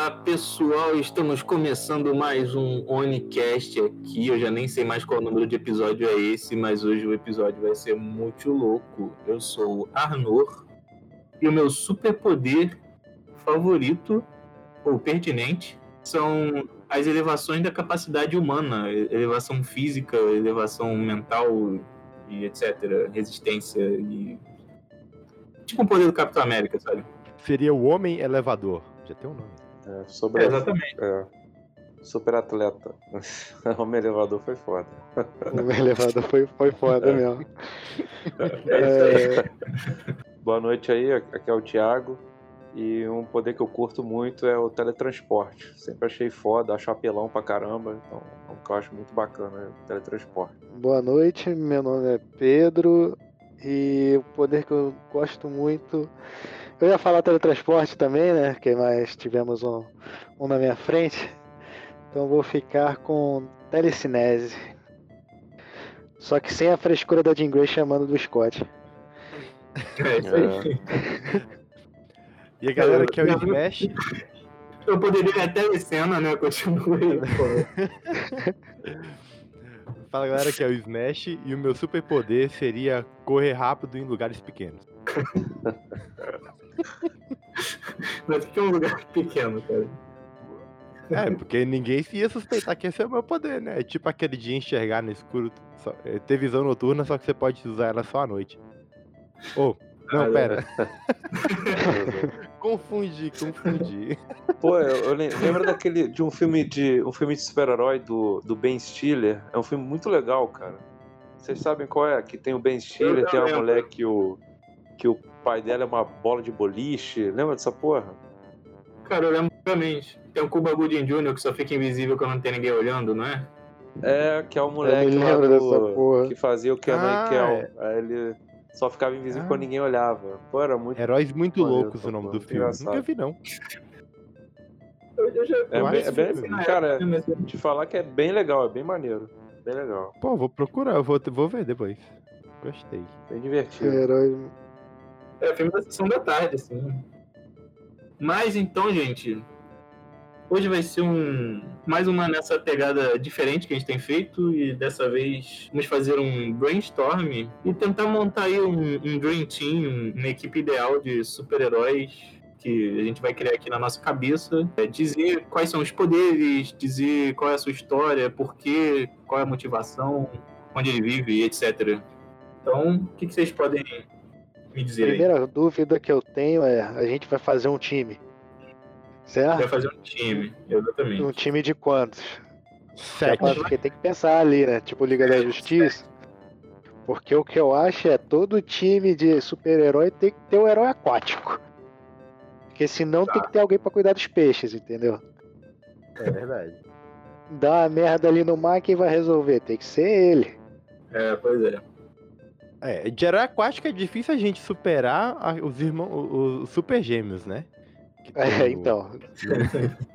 Olá pessoal, estamos começando mais um Onicast aqui. Eu já nem sei mais qual número de episódio é esse, mas hoje o episódio vai ser muito louco. Eu sou o Arnor e o meu superpoder favorito ou pertinente são as elevações da capacidade humana, elevação física, elevação mental e etc, resistência e tipo um poder do Capitão América, sabe? Seria o Homem Elevador. Já tem um nome. É, sobre É, exatamente. é, super atleta. Homem elevador foi foda. O elevador foi, foi foda mesmo. É isso aí. Boa noite aí, aqui é o Thiago. E um poder que eu curto muito é o teletransporte. Sempre achei foda, acho apelão pra caramba. Então é um que eu acho muito bacana, é o teletransporte. Boa noite, meu nome é Pedro e o poder que eu gosto muito. Eu ia falar teletransporte também, né? Que mais tivemos um, um na minha frente. Então vou ficar com telecinese. Só que sem a frescura da Jean Grey chamando do Scott. É isso aí. E a galera que é o Smash, Eu poderia ir até a cena, né? Continue. pô. fala galera que é o Smash, e o meu superpoder seria correr rápido em lugares pequenos. Mas que é um lugar pequeno, cara. É, porque ninguém ia suspeitar que esse é o meu poder, né? É tipo aquele de enxergar no escuro, só- é, ter visão noturna, só que você pode usar ela só à noite. Oh, não, Ah, pera. confundi, confundi. Pô, eu, eu lem- lembro daquele de um filme de um filme de super-herói do, do Ben Stiller. É um filme muito legal, cara. Vocês sabem qual é? Que tem o Ben Stiller, tem lembro. mulher que o que o pai dela é uma bola de boliche. Lembra dessa porra? Cara, eu lembro realmente. Tem um Cuba Gooding Jr. que só fica invisível quando não tem ninguém olhando, não é? É, que é o moleque do- dessa porra. que fazia o Kenan Ah, e Kel. é. Aí ele só ficava invisível Ah. quando ninguém olhava. Pô, era muito. Heróis muito Maneiro, loucos o nome do filme. engraçado. Nunca vi, não. Eu, já, É eu bem- é bem- que, na cara, época, né, mas- Te falar que é bem legal, é bem maneiro. Bem legal. Pô, vou procurar, eu vou, vou ver depois. Gostei. Bem divertido. Herói. É filme da sessão da tarde, assim. Mas então, gente, hoje vai ser um mais uma nessa pegada diferente que a gente tem feito e dessa vez vamos fazer um brainstorm e tentar montar aí um, um dream team, um- uma equipe ideal de super-heróis que a gente vai criar aqui na nossa cabeça, É, dizer quais são os poderes, dizer qual é a sua história, por quê, qual é a motivação, onde ele vive, etc. Então, o que, que vocês podem me dizer aí? Primeira dúvida que eu tenho é: a gente vai fazer um time. Certo? Vai fazer um time, exatamente. Um time de quantos? Sete. Porque tem que pensar ali, né? Tipo Liga da Justiça. Porque o que eu acho é todo time de super-herói tem que ter um herói aquático. Porque senão tem que ter alguém pra cuidar dos peixes, entendeu? É verdade. Dá uma merda ali no mar, quem vai resolver? Tem que ser ele. É, pois é. É, de herói aquático é difícil a gente superar a- os irmãos, os, os super gêmeos, né? É, o- então.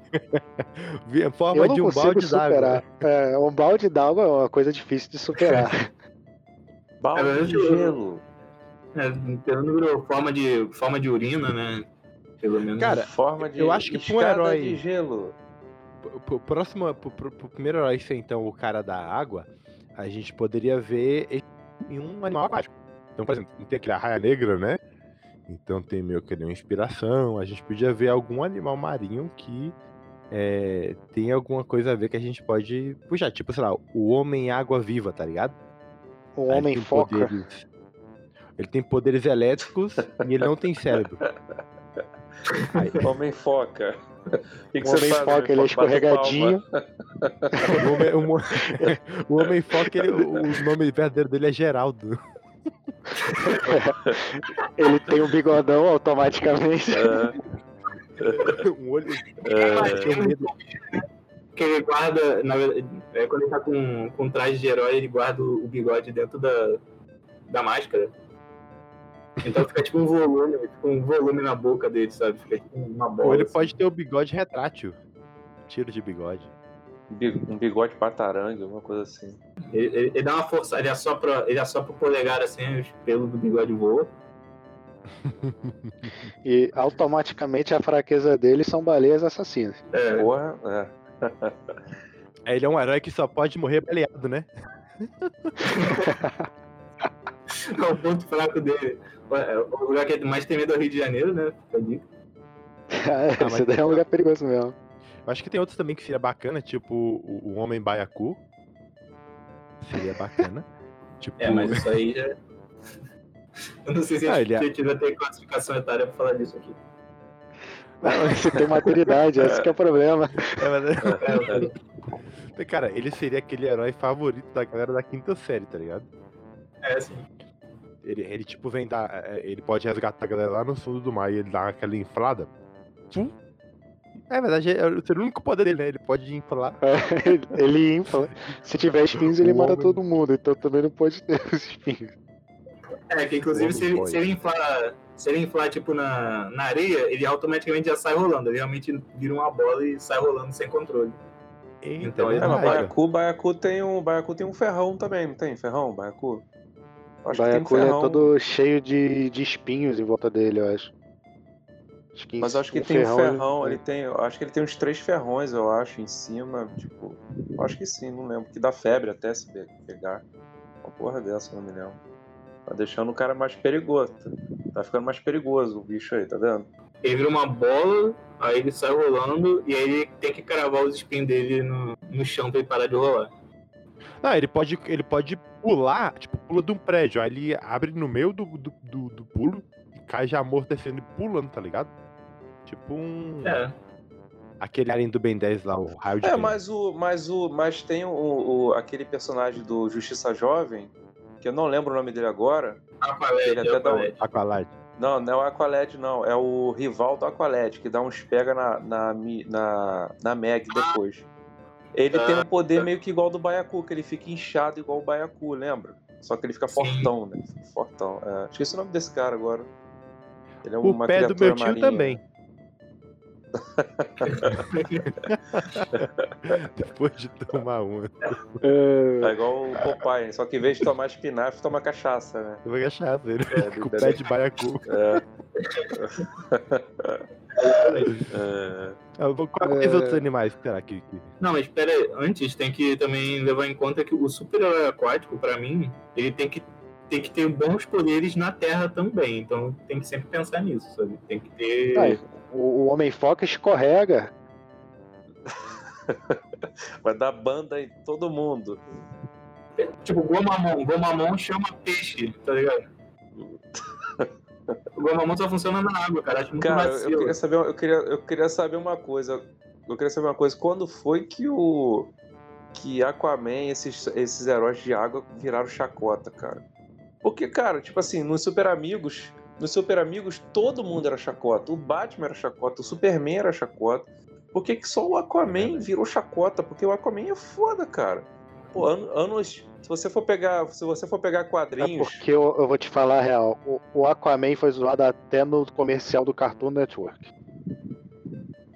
Forma não de um consigo balde d'água. superar. É, um balde d'água é uma coisa difícil de superar. Balde de É, eu- gelo. é pelo número, forma de, forma de urina, né? Pelo menos. Cara, Forma de eu acho que um herói- de gelo. Pro- próximo, pro, pro- pro primeiro herói ser então o cara da água, a gente poderia ver em um animal aquático. Então, por exemplo, tem aquele raia negra, né? Então tem meio que uma inspiração. A gente podia ver algum animal marinho que é, tem alguma coisa a ver que a gente pode puxar. Tipo, sei lá, o homem água viva, tá ligado? Um Aí homem foca. poderes- Ele tem poderes elétricos e ele não tem cérebro. Aí, Homem foca. O que, que O homem foca, ele é escorregadinho. o homem, o o homem foca, ele- o, nome verdadeiro dele é Geraldo. Ele tem um bigodão automaticamente. palma. Um olho. É, um. Que ele guarda, na verdade, é, quando ele tá com, com traje de herói, ele guarda o o bigode dentro da, da máscara. Então fica tipo um volume, fica um volume na boca dele, sabe? Fica tipo uma bola. Ou ele assim. pode ter o bigode retrátil. Tiro de bigode. bi- um bigode patarangue, alguma coisa assim. Ele, ele- ele dá uma força, ele assopra, ele assopra o polegar assim, os pelos do bigode voam. E automaticamente a fraqueza dele são baleias assassinas. É, Porra, é. Aí Ele é um herói que só pode morrer baleado, né? é o ponto fraco dele. É, O lugar que mais tem medo é o Rio de Janeiro, né? Fica a dica. mas Esse daí é um lugar perigoso mesmo. Eu acho que tem outros também que seria bacana, tipo o, o Homem Baiacu. Seria bacana. tipo, É, mas isso aí já. Eu não sei se Ah, a ele é- gente vai ter classificação etária pra falar disso aqui. Você tem maturidade, esse que é o problema. É, mas- É, Cara, ele seria aquele herói favorito da galera da quinta série, tá ligado? é assim. Ele, ele tipo, vem dar. é, Ele pode resgatar a galera lá no fundo do mar e ele dá aquela inflada. Pum. É, verdade, é o seria o único poder dele, né? Ele pode inflar. Ele infla. Se tiver espinhos, ele O mata homem- todo mundo, então também não pode ter os espinhos. É, que inclusive se ele, se ele inflar, se ele inflar tipo na, na areia, ele automaticamente já sai rolando. Ele realmente vira uma bola e sai rolando sem controle. Eita, Então, é ele É, verdade. Baiacu, Baiacu tem um, Baiacu tem um ferrão também, não tem? Ferrão, Baiacu? Baiacu que tem um ele é ferrão, todo cheio de, de espinhos em volta dele, eu acho. Acho que mas eu acho que o tem um ferrão, ferrão, ele tem, eu acho que ele tem uns três ferrões, eu acho, em cima, tipo, eu acho que sim, não lembro, que dá febre até se pe- pegar. Uma porra dessa, não me lembro. Tá deixando o cara mais perigoso, tá- tá ficando mais perigoso o bicho aí, tá vendo? Ele vira uma bola, aí ele sai rolando e aí ele tem que cravar os espinhos dele no, no chão pra ele parar de rolar. Não, ele pode, ele pode pular, tipo, pula de um prédio. Aí ele abre no meio do, do, do, do pulo e cai já amortecendo e pulando, tá ligado? Tipo um. É. Aquele alien do Ben 10 lá, o raio de É, Ben. mas o. Mas o. Mas tem o, o- aquele personagem do Justiça Jovem, que eu não lembro o nome dele agora. Aqualed, Ele até dá um- Aqualed. Aqualad. Não, não é o Aqualed, não. É o rival do Aqualed, que dá uns pega na, na, na, na Meg depois. Ele tem um poder meio que igual ao do Baiacu, que ele fica inchado igual o Baiacu, lembra? Só que ele fica Sim. fortão, né? Fortão. É. Esqueci o nome desse cara agora. Ele é O uma pé do criatura meu tio marinha. também. Depois de tomar uma. É igual o Popeye, só que em vez de tomar espinafre, toma cachaça, né? Vou achar ele. É, Com o pé de baiacu. É. É. Vou- Quais É. outros animais será que. Não, mas espera aí, antes tem que também levar em conta que o super-herói aquático, pra mim, ele tem que, tem que ter bons poderes na Terra também. Então tem que sempre pensar nisso, sabe? Tem que ter. O Homem-Foca escorrega. Vai dar banda em todo mundo. Tipo, Gomamon. Gomamon chama peixe, tá ligado? O Gomamon só funciona na água, cara. Acho muito Cara, eu vacilo. queria saber, eu queria, eu queria saber uma coisa. Eu queria saber uma coisa. Quando foi que o que Aquaman, esses, esses heróis de água viraram chacota, cara? Porque, cara, tipo assim, nos Super Amigos, nos Super Amigos todo mundo era chacota. O Batman era chacota, o Superman era chacota. Por que, que só o Aquaman virou chacota? Porque o Aquaman é foda, cara. Pô, an- anos. Se você for pegar. Se você for pegar É quadrinhos. porque eu, eu vou te falar a real. O, o Aquaman foi zoado até no comercial do Cartoon Network.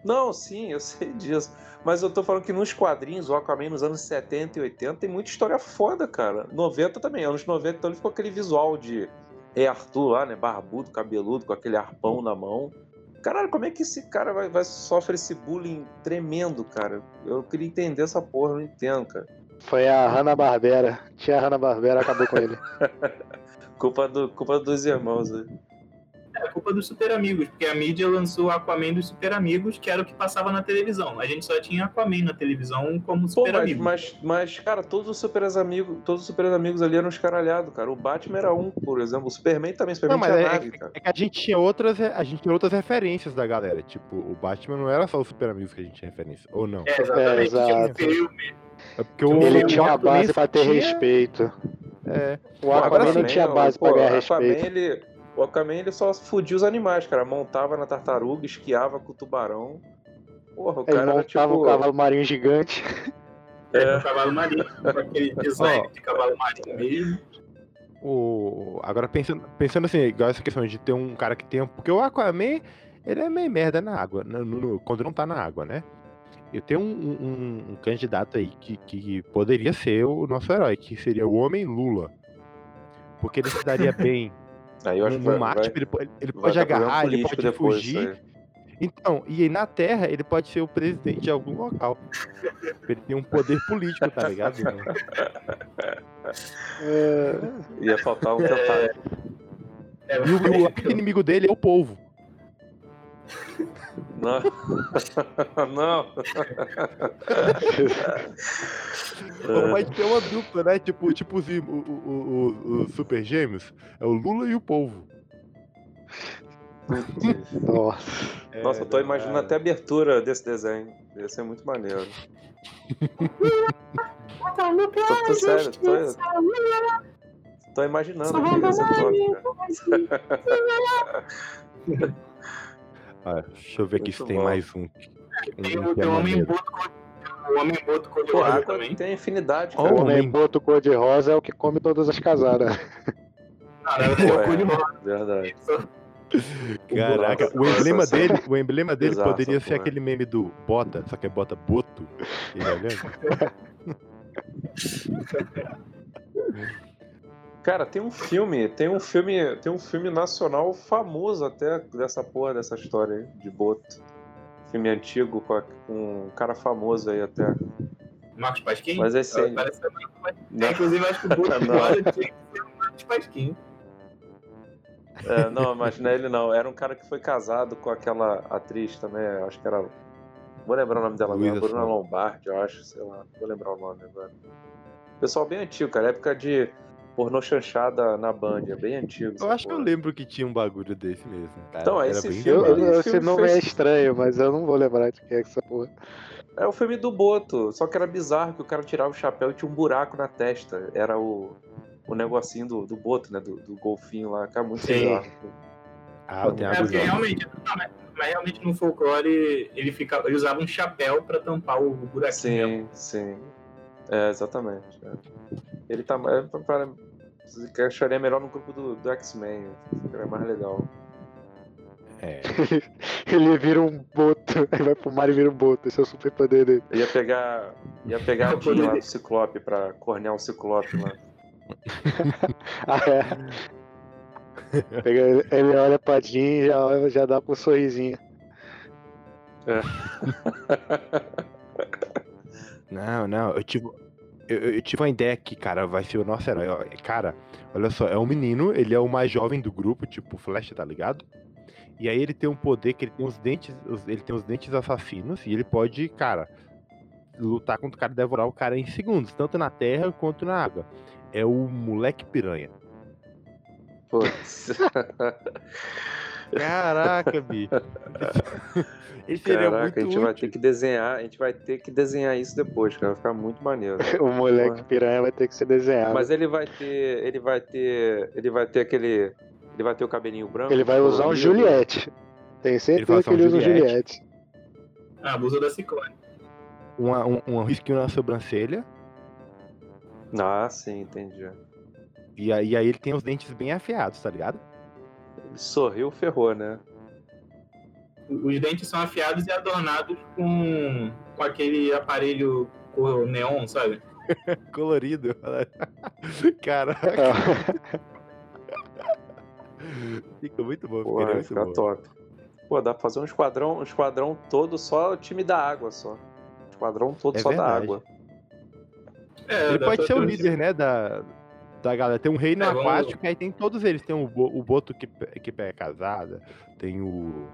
Não, sim, eu sei disso. Mas eu tô falando que nos quadrinhos, o Aquaman nos anos 70 e 80 tem muita história foda, cara. 90 também, anos 90, então ele ficou aquele visual de Rei Arthur lá, né? Barbudo, cabeludo, com aquele arpão na mão. Caralho, como é que esse cara vai, vai sofre esse bullying tremendo, cara? Eu queria entender essa porra, eu não entendo, cara. Foi a Hanna-Barbera. Tia Hanna-Barbera acabou com ele. Culpa, do, culpa dos irmãos, né? É culpa dos Super Amigos, porque a mídia lançou o Aquaman dos Super Amigos, que era o que passava na televisão. A gente só tinha Aquaman na televisão como Pô, Super mas, Amigo. mas, mas, cara, todos os super amigos, todos os super amigos ali eram escaralhados, cara. O Batman era um, por exemplo. O Superman também, o Superman Não, mas tinha é- nave, cara. É que a gente tinha outras, a gente tinha outras referências da galera. Tipo, o Batman não era só o Super Amigos que a gente tinha referência. Ou não? É, exatamente. É, Tinha um exato. filme. É porque o, Ele o tinha uma Aquaman base pra ter tinha- respeito. É. O Aquaman não tinha base pô, pra ganhar o respeito. ele, o Aquaman ele só fudia os animais, cara. Montava na tartaruga, esquiava com o tubarão. Porra, o Ele cara era montava tipo. um cavalo marinho gigante. É, É. o cavalo marinho, aquele design de cavalo marinho mesmo. O... Agora pensando, pensando assim, igual essa questão de ter um cara que tem. Porque o Aquaman, ele é meio merda na água. no- no- quando não tá na água, né? Eu tenho um, um- um candidato aí que, que poderia ser o nosso herói, que seria o Homem Lula. Porque ele se daria bem Aí eu acho no, que vai, mar, vai, tipo, ele, po- ele pode agarrar, ele pode depois, fugir. Então, e aí na Terra ele pode ser o presidente de algum local. Ele tem um poder político, tá ligado? É, Ia faltar um. É, E o, o inimigo dele é o polvo. Não. Não. Ou Pode ter uma dupla, né? Tipo, tipo os, o, o, o- super gêmeos. É o Lula e o polvo. Putz. nossa. É, Nossa, eu tô imaginando cara? até a abertura desse desenho. Ia ser muito maneiro. Tô, tô sério, tô, tô imaginando aqui cara. Ah, deixa eu ver aqui Muito se tem bom. mais um. um Tem que o, é tem o Homem. Boto cor- o Homem Boto cor de Pô, a rosa água também. tem afinidade, cara. O homem. homem boto cor-de-rosa é o que come todas as casadas. Cara, é. Verdade. Caraca, o emblema dele, o emblema dele Exato, poderia ser porra. aquele meme do bota, só que é bota boto. Ele olhando. Cara, tem um filme, tem um filme, tem um filme nacional famoso até dessa porra dessa história aí, de Boto. Filme antigo com, a- com um cara famoso aí até. Marcos Pasquim? Mas esse aí- Parece ser Marcos Pasquim. Não. Inclusive, acho que o Boto rosa tinha que ser o Marcos Pasquim. É, não, mas não é ele não. Era um cara que foi casado com aquela atriz também, acho que era. Vou lembrar o nome dela agora, Bruna. Lombardi, eu acho, sei lá, vou lembrar o nome agora. Pessoal bem antigo, cara, época de pornô chanchada na Band, é bem antigo. Eu acho que eu porra. lembro que tinha um bagulho desse mesmo, cara. Então, Era esse filme- Eu. Ele- esse nome fez- é estranho, mas eu não vou lembrar de que é essa porra. É o filme do Boto, só que era bizarro que o cara tirava o chapéu e tinha um buraco na testa. Era o, o negocinho do, do Boto, né? Do, do golfinho lá, cara, muito Sim. bizarro. Ah, É, água porque realmente, não, mas, mas realmente no folclore ele, fica, ele usava um chapéu pra tampar o buraquinho. Sim, sim. É, exatamente. é. Ele tá. É, pra- pra- que eu acharia melhor no grupo do, do X-Men. Seria mais legal. É. Ele vira um boto, aí vai pro mar e vira um boto, esse é o super poder dele. Eu ia pegar. Ia pegar Eu Jean lá do Ciclope pra cornear o Ciclope lá. Ah, é. Pega ele, ele olha pra Jean e já, já dá com um sorrisinho. Não, não, eu tive. Eu, eu- tive uma ideia aqui, cara, vai ser o nosso herói. Cara, olha só, é um menino, ele é o mais jovem do grupo, tipo Flash, tá ligado? E aí ele tem um poder que ele tem os dentes. ele tem os dentes assassinos e ele pode, cara, lutar contra o cara devorar o cara em segundos, tanto na terra quanto na água. É o moleque piranha. Putz. Caraca, bicho. Ele seria Caraca, muito a gente vai útil. ter que desenhar. A gente vai ter que desenhar isso depois, cara. Vai ficar muito maneiro. O moleque piranha vai ter que ser desenhado. Mas ele vai ter. Ele vai ter. Ele vai ter aquele. Ele vai ter o cabelinho branco. Ele vai usar um. Juliette. Vai certeza usar que um ele usa um Juliette. Ah, abuso da ciclone. Uma- um, um risquinho na sobrancelha. Ah, sim, entendi. E aí, aí ele tem os dentes bem afiados, tá ligado? Sorriu, ferrou, né? Os dentes são afiados e adornados com, com aquele aparelho cor neon, sabe? Colorido. Caraca, fica muito bom. Muito ficar bom. top. Pô, dá pra fazer um esquadrão, um esquadrão todo só o time da água só. Esquadrão todo É só da verdade. água. É, Ele pode ser o líder, né, da, da galera. Tem um reino É, aquático, aí tem todos eles. Tem o, Bo- o Boto que, que pega casada, tem o.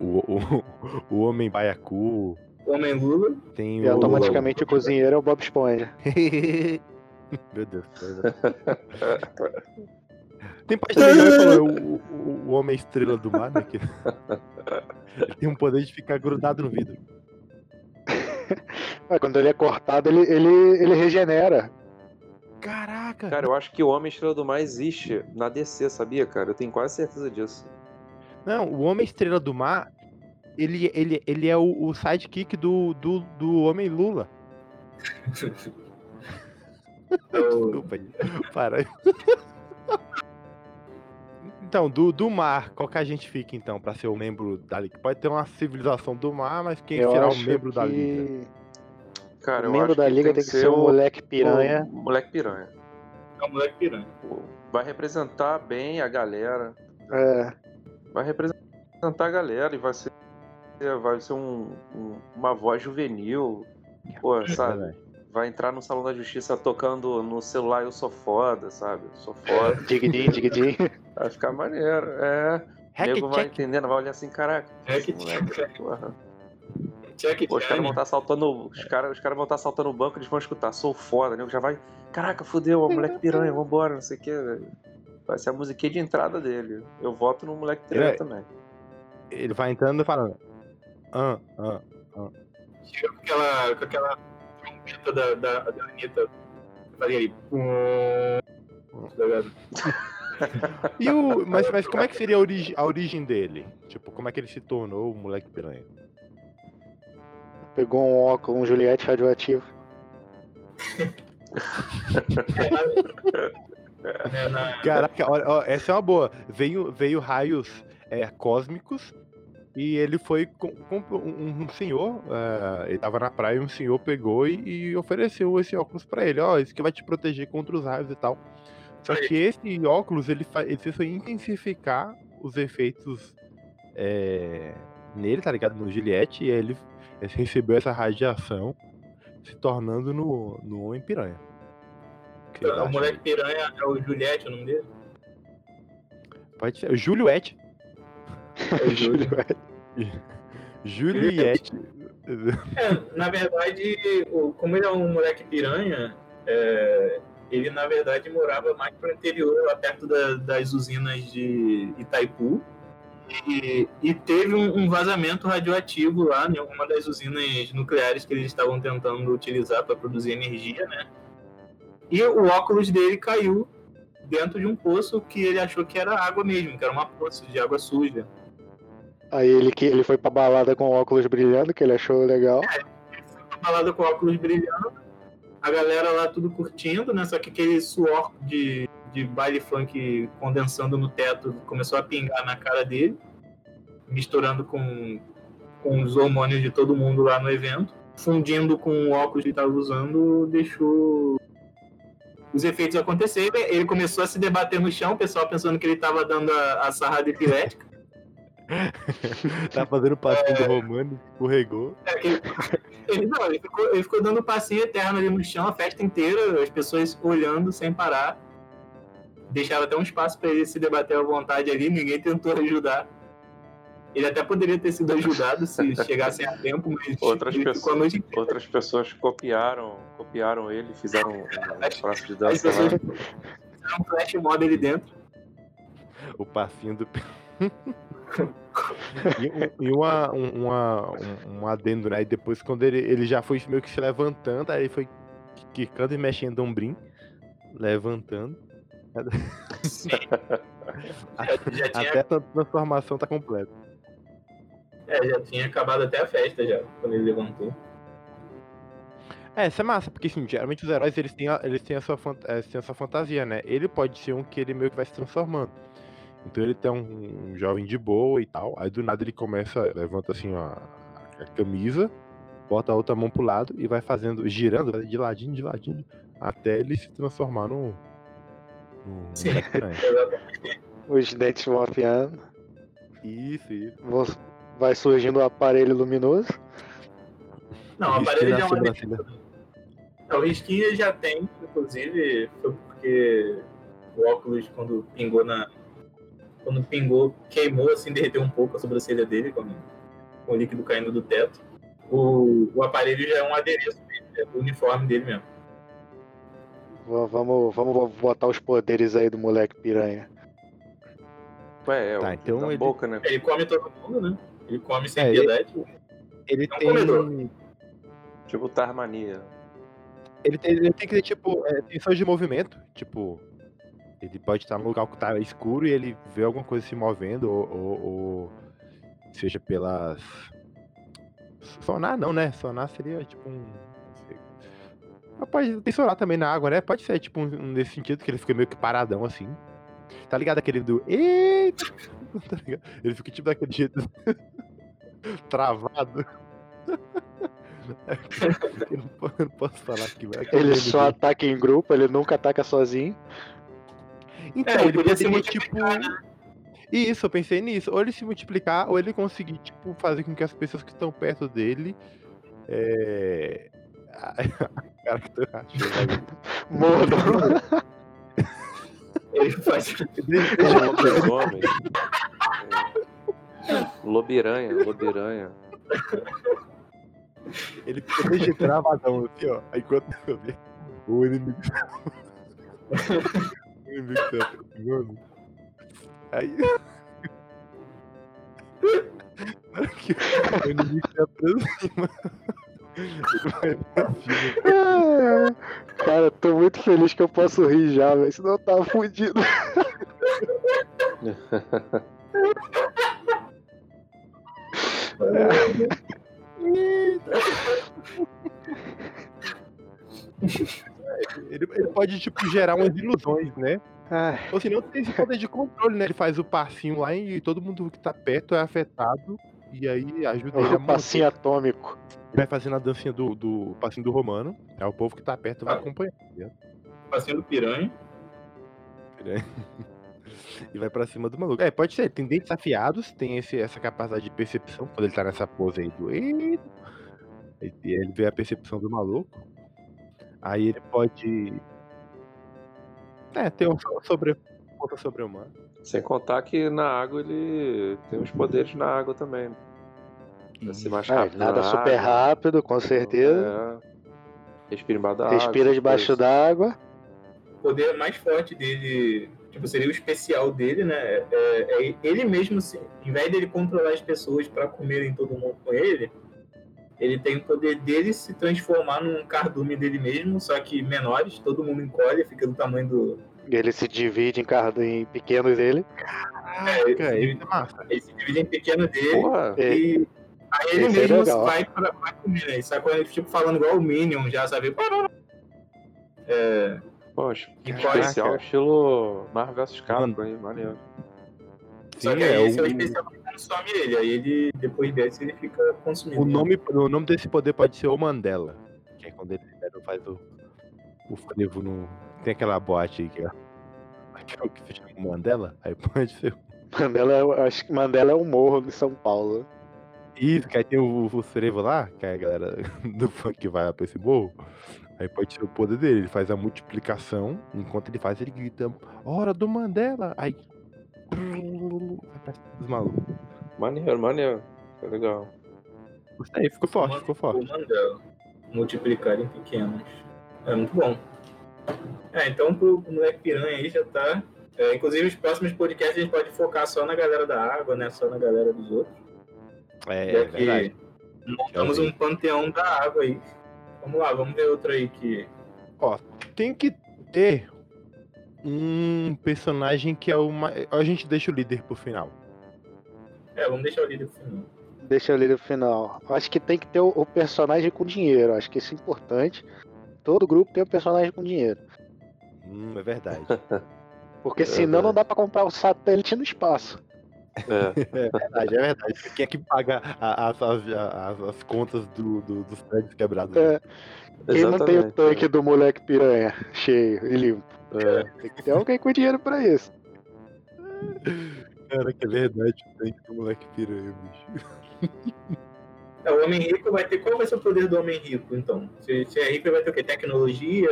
O, o, o Homem Baiacu, Homem Lula. tem E o. automaticamente o cozinheiro é o Bob Esponja. Meu Deus. Tem parte falou, o, o, o Homem Estrela do Mar, né? Que... Ele tem um poder de ficar grudado no vidro. Mas quando ele é cortado, ele, ele, ele regenera. Caraca! Cara, eu acho que o Homem Estrela do Mar existe na DC, sabia, cara? Eu tenho quase certeza disso. Não, o Homem Estrela do Mar, ele, ele, ele é o, o sidekick do, do, do Homem Lula. é Desculpa aí. Para. Então, do, do mar, qual que a gente fica então pra ser o membro da Liga? Pode ter uma civilização do mar, mas quem Eu será o acho membro que da Liga? Cara, membro da liga tem que ser o moleque piranha. o moleque piranha. é o moleque piranha. Vai representar bem a galera. É. Vai representar a galera e vai ser, vai ser um, um- uma voz juvenil. Pô, sabe? Verdade. Vai entrar no Salão da Justiça tocando no celular Eu Sou Foda, sabe? Eu sou foda. Digidin, digidin. Vai ficar maneiro. É. O nego vai entendendo, vai olhar assim, caraca. Hack moleque, porra. Check Pô, os caras vão estar assaltando. Os caras os caras vão estar assaltando o banco, eles vão escutar, sou foda, né? Já vai. Caraca, fudeu, o moleque piranha, vambora, não sei o que. Vai ser a musiquinha de entrada dele. Eu voto no moleque piranha É. também. Ele vai entrando e falando. Ah, ah. Chega com aquela, com aquela trompeta da, da, da Anitta. Fazia aí. tá? E o, mas, mas como é que seria a, origi- a origem dele? Tipo, como é que ele se tornou o moleque piranha? Pegou um óculos, um Juliette radioativo. Caraca, olha, ó, essa é uma boa. Veio, veio raios é, cósmicos e ele foi com, com um, um senhor. é, ele tava na praia e um senhor pegou e, e ofereceu esse óculos pra ele. Ó, isso que vai te proteger contra os raios e tal. Só que esse óculos ele, fa- ele fez só intensificar os efeitos é, nele, tá ligado? No Juliette, e ele recebeu essa radiação, se tornando no, no Homem Piranha. O que vocês o moleque piranha é o Juliette, o nome dele? Pode ser. Juliette. É o Júlio. Juliette. É, na verdade, o- como ele é um moleque piranha, é, ele na verdade morava mais pro interior, lá perto da- das usinas de Itaipu. E, e teve um, um vazamento radioativo lá em alguma das usinas nucleares que eles estavam tentando utilizar para produzir energia, né? E o óculos dele caiu dentro de um poço que ele achou que era água mesmo, que era uma poça de água suja. Aí ele, que, ele foi pra balada com óculos brilhando, que ele achou legal. uma balada com óculos brilhando, a galera lá tudo curtindo, né? Só que aquele suor de, de baile funk condensando no teto começou a pingar na cara dele, misturando com, com os hormônios de todo mundo lá no evento, fundindo com o óculos que ele estava usando, deixou os efeitos acontecerem. Ele começou a se debater no chão, o pessoal pensando que ele estava dando a, a sarrada epilética. tá fazendo passinho do Romano, escorregou. É, ele, ele- não, ele ficou, ele ficou dando passinho eterno ali no chão a festa inteira, as pessoas olhando sem parar. Deixaram até um espaço para ele se debater à vontade ali, ninguém tentou ajudar. Ele até poderia ter sido ajudado se chegassem a tempo, mas Outras ele ficou a pessoas-. Outras pessoas copiaram, copiaram ele, fizeram um, um braço de As dança pessoas lá. fizeram um flash mob ali dentro. O passinho do. e um- e uma, um, uma, um, um adendo, né? E depois, quando ele, ele já foi meio que se levantando, aí ele foi quicando e mexendo o ombrim, levantando. Já, já tinha, Até a transformação tá completa. é, já tinha acabado até a festa já, quando ele levantou. É, isso é massa, porque assim, geralmente os heróis eles têm, a, eles têm, a sua, fant- eh, têm essa fantasia, né? Ele pode ser um que ele meio que vai se transformando. Então ele tem um, um jovem de boa e tal, aí do nada ele começa, levanta assim ó, a camisa, bota a outra mão pro lado e vai fazendo, girando de ladinho, de ladinho, até ele se transformar no. No Sim. Os dentes vão afiando. Isso, isso. Vai surgindo o aparelho luminoso. Não, o Risquinho aparelho já é uma ele já tem, inclusive, foi porque o óculos, quando pingou na. Quando pingou, queimou, assim, derreteu um pouco a sobrancelha dele com, com o líquido caindo do teto. O, o aparelho já é um adereço dele, é do uniforme dele mesmo. Va- Vamos, vamos botar os poderes aí do moleque piranha. Ué, é, Tá, o então ele- boca, né? Ele come todo mundo, né? Ele come sem É, ele- piedade. Ele É um tem. comedor. Tipo Tarmania. Ele tem, ele tem que ter, tipo, é, tensões de movimento. Tipo, ele pode estar num lugar que tá escuro e ele vê alguma coisa se movendo, ou, ou- ou seja pelas. Sonar não, né? Sonar seria tipo um. Pode tem sonar também na água, né? Pode ser tipo um, um nesse sentido que ele fica meio que paradão assim. Tá ligado aquele do. Eita! Tá ligado? Ele fica tipo daquele jeito. travado. Eu não eu não posso falar aqui. mas Ele aquele só meme ataca em grupo, ele nunca ataca sozinho. dele- Então, É, ele podia se poderia, tipo. multiplicar, Isso, eu pensei nisso. Ou ele se multiplicar, ou ele conseguir, tipo, fazer com que as pessoas que estão perto dele. É. Cara que eu acho. Mordo. Ele faz. Lobisomem. É. Lobiranha, lobiranha. Ele fica deixa travadão assim, ó. Aí quando eu ver o inimigo. o inimigo tá aproximando. Aí. Na hora que o inimigo se aproxima. Cima. Cara, tô muito feliz que eu posso rir já, velho. Senão eu tava fudido. Ele, ele pode, tipo, gerar umas ilusões, né? Ai, Ou senão tem esse poder de controle, né? Ele faz o passinho lá e todo mundo que tá perto é afetado. E aí ajuda ele a o passinho manter. atômico. Ele vai fazendo a dancinha do, do passinho do romano. É o povo que tá perto vai Ah. acompanhando. Passinho do piranha. E vai pra cima do maluco. É, pode ser. Tem dentes afiados, tem esse, essa capacidade de percepção quando ele tá nessa pose aí do. "Eita". E ele vê a percepção do maluco. Aí ele pode. É, ter um so- sobre. Ponta sobre-humano. Sem contar que na água ele tem os poderes na água também. né? Mais Ah, rápido. nada na super água. rápido, com certeza. É. Respira embaixo da água. Respira essas debaixo d'água. O poder mais forte dele, tipo, seria o especial dele, né? É, é ele mesmo, se, em vez dele controlar as pessoas pra comerem todo mundo com ele, ele tem o poder dele se transformar num cardume dele mesmo, só que menores, todo mundo encolhe, fica do tamanho do. Ele se divide em, cardo, em pequenos dele. Caraca, ele é massa. Ele se divide em pequeno dele Porra, É. e aí ele Esse é mesmo legal. vai, pra, vai comer, né? Sabe quando ele tipo falando igual o Minion, já sabe? É, poxa, especial estilo Marvel vs Capcom aí, maneiro. só Sim, que é, aí esse é o o- especial que consome ele, aí ele, depois desse, ele fica consumindo. O nome, o nome desse poder pode ser o Mandela. Que é quando ele faz o, o frevo no. Tem aquela boate aí que é. que é o que se chama Mandela? Aí pode ser. Mandela, é o- acho que Mandela é um morro de São Paulo. Isso, que aí tem o, o frevo lá, que é a galera do funk que vai lá pra esse morro. Aí pode ser o poder dele. Ele faz a multiplicação. Enquanto ele faz, ele grita: Hora do Mandela! Aí. Dos malucos. Maneiro, maneiro. Tá legal. Gostei, ficou forte, ficou O forte. Mandela. Multiplicar em pequenos. É muito bom. É, então pro, pro moleque piranha aí já tá. é, inclusive, os próximos podcasts a gente pode focar só na galera da água, né? Só na galera dos outros. É, já é verdade. que montamos um panteão da água aí. Vamos lá, vamos ver outro aí que. tem que ter um personagem que é o mais. A gente deixa o líder pro final. É, vamos deixar o líder pro final. Deixa eu ler no final. Acho que tem que ter o, o personagem com dinheiro. Acho que isso é importante. Todo grupo tem um personagem com dinheiro. Hum, é verdade. Porque É senão não verdade. dá pra comprar o satélite no espaço. É, É verdade, é verdade. Quem é que paga a- as, as, as, as contas do, do- dos prédios quebrados? É, quem não tem o exatamente. tanque do moleque piranha cheio e limpo? É. Tem que ter alguém com dinheiro pra isso. Cara, que é verdade. Tem que o moleque piranha, bicho. É, o homem rico vai ter. Qual vai ser o poder do homem rico, então? Se, se é rico, ele vai ter o quê? Tecnologia?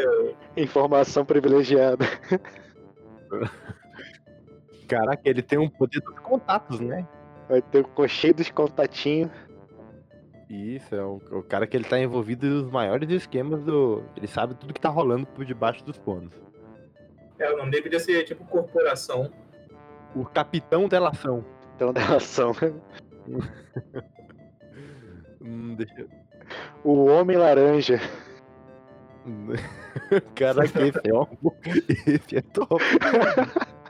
Informação privilegiada. Caraca, ele tem um poder dos contatos, né? Vai ter o cheio dos contatinhos. Isso, é o, o cara que ele tá envolvido nos maiores esquemas do. Ele sabe tudo que tá rolando por debaixo dos panos. É, o nome dele podia ser tipo corporação. O capitão delação. Então, da ação. Hum, deixa eu. O Homem Laranja. Caraca, esse é, ó, esse é top.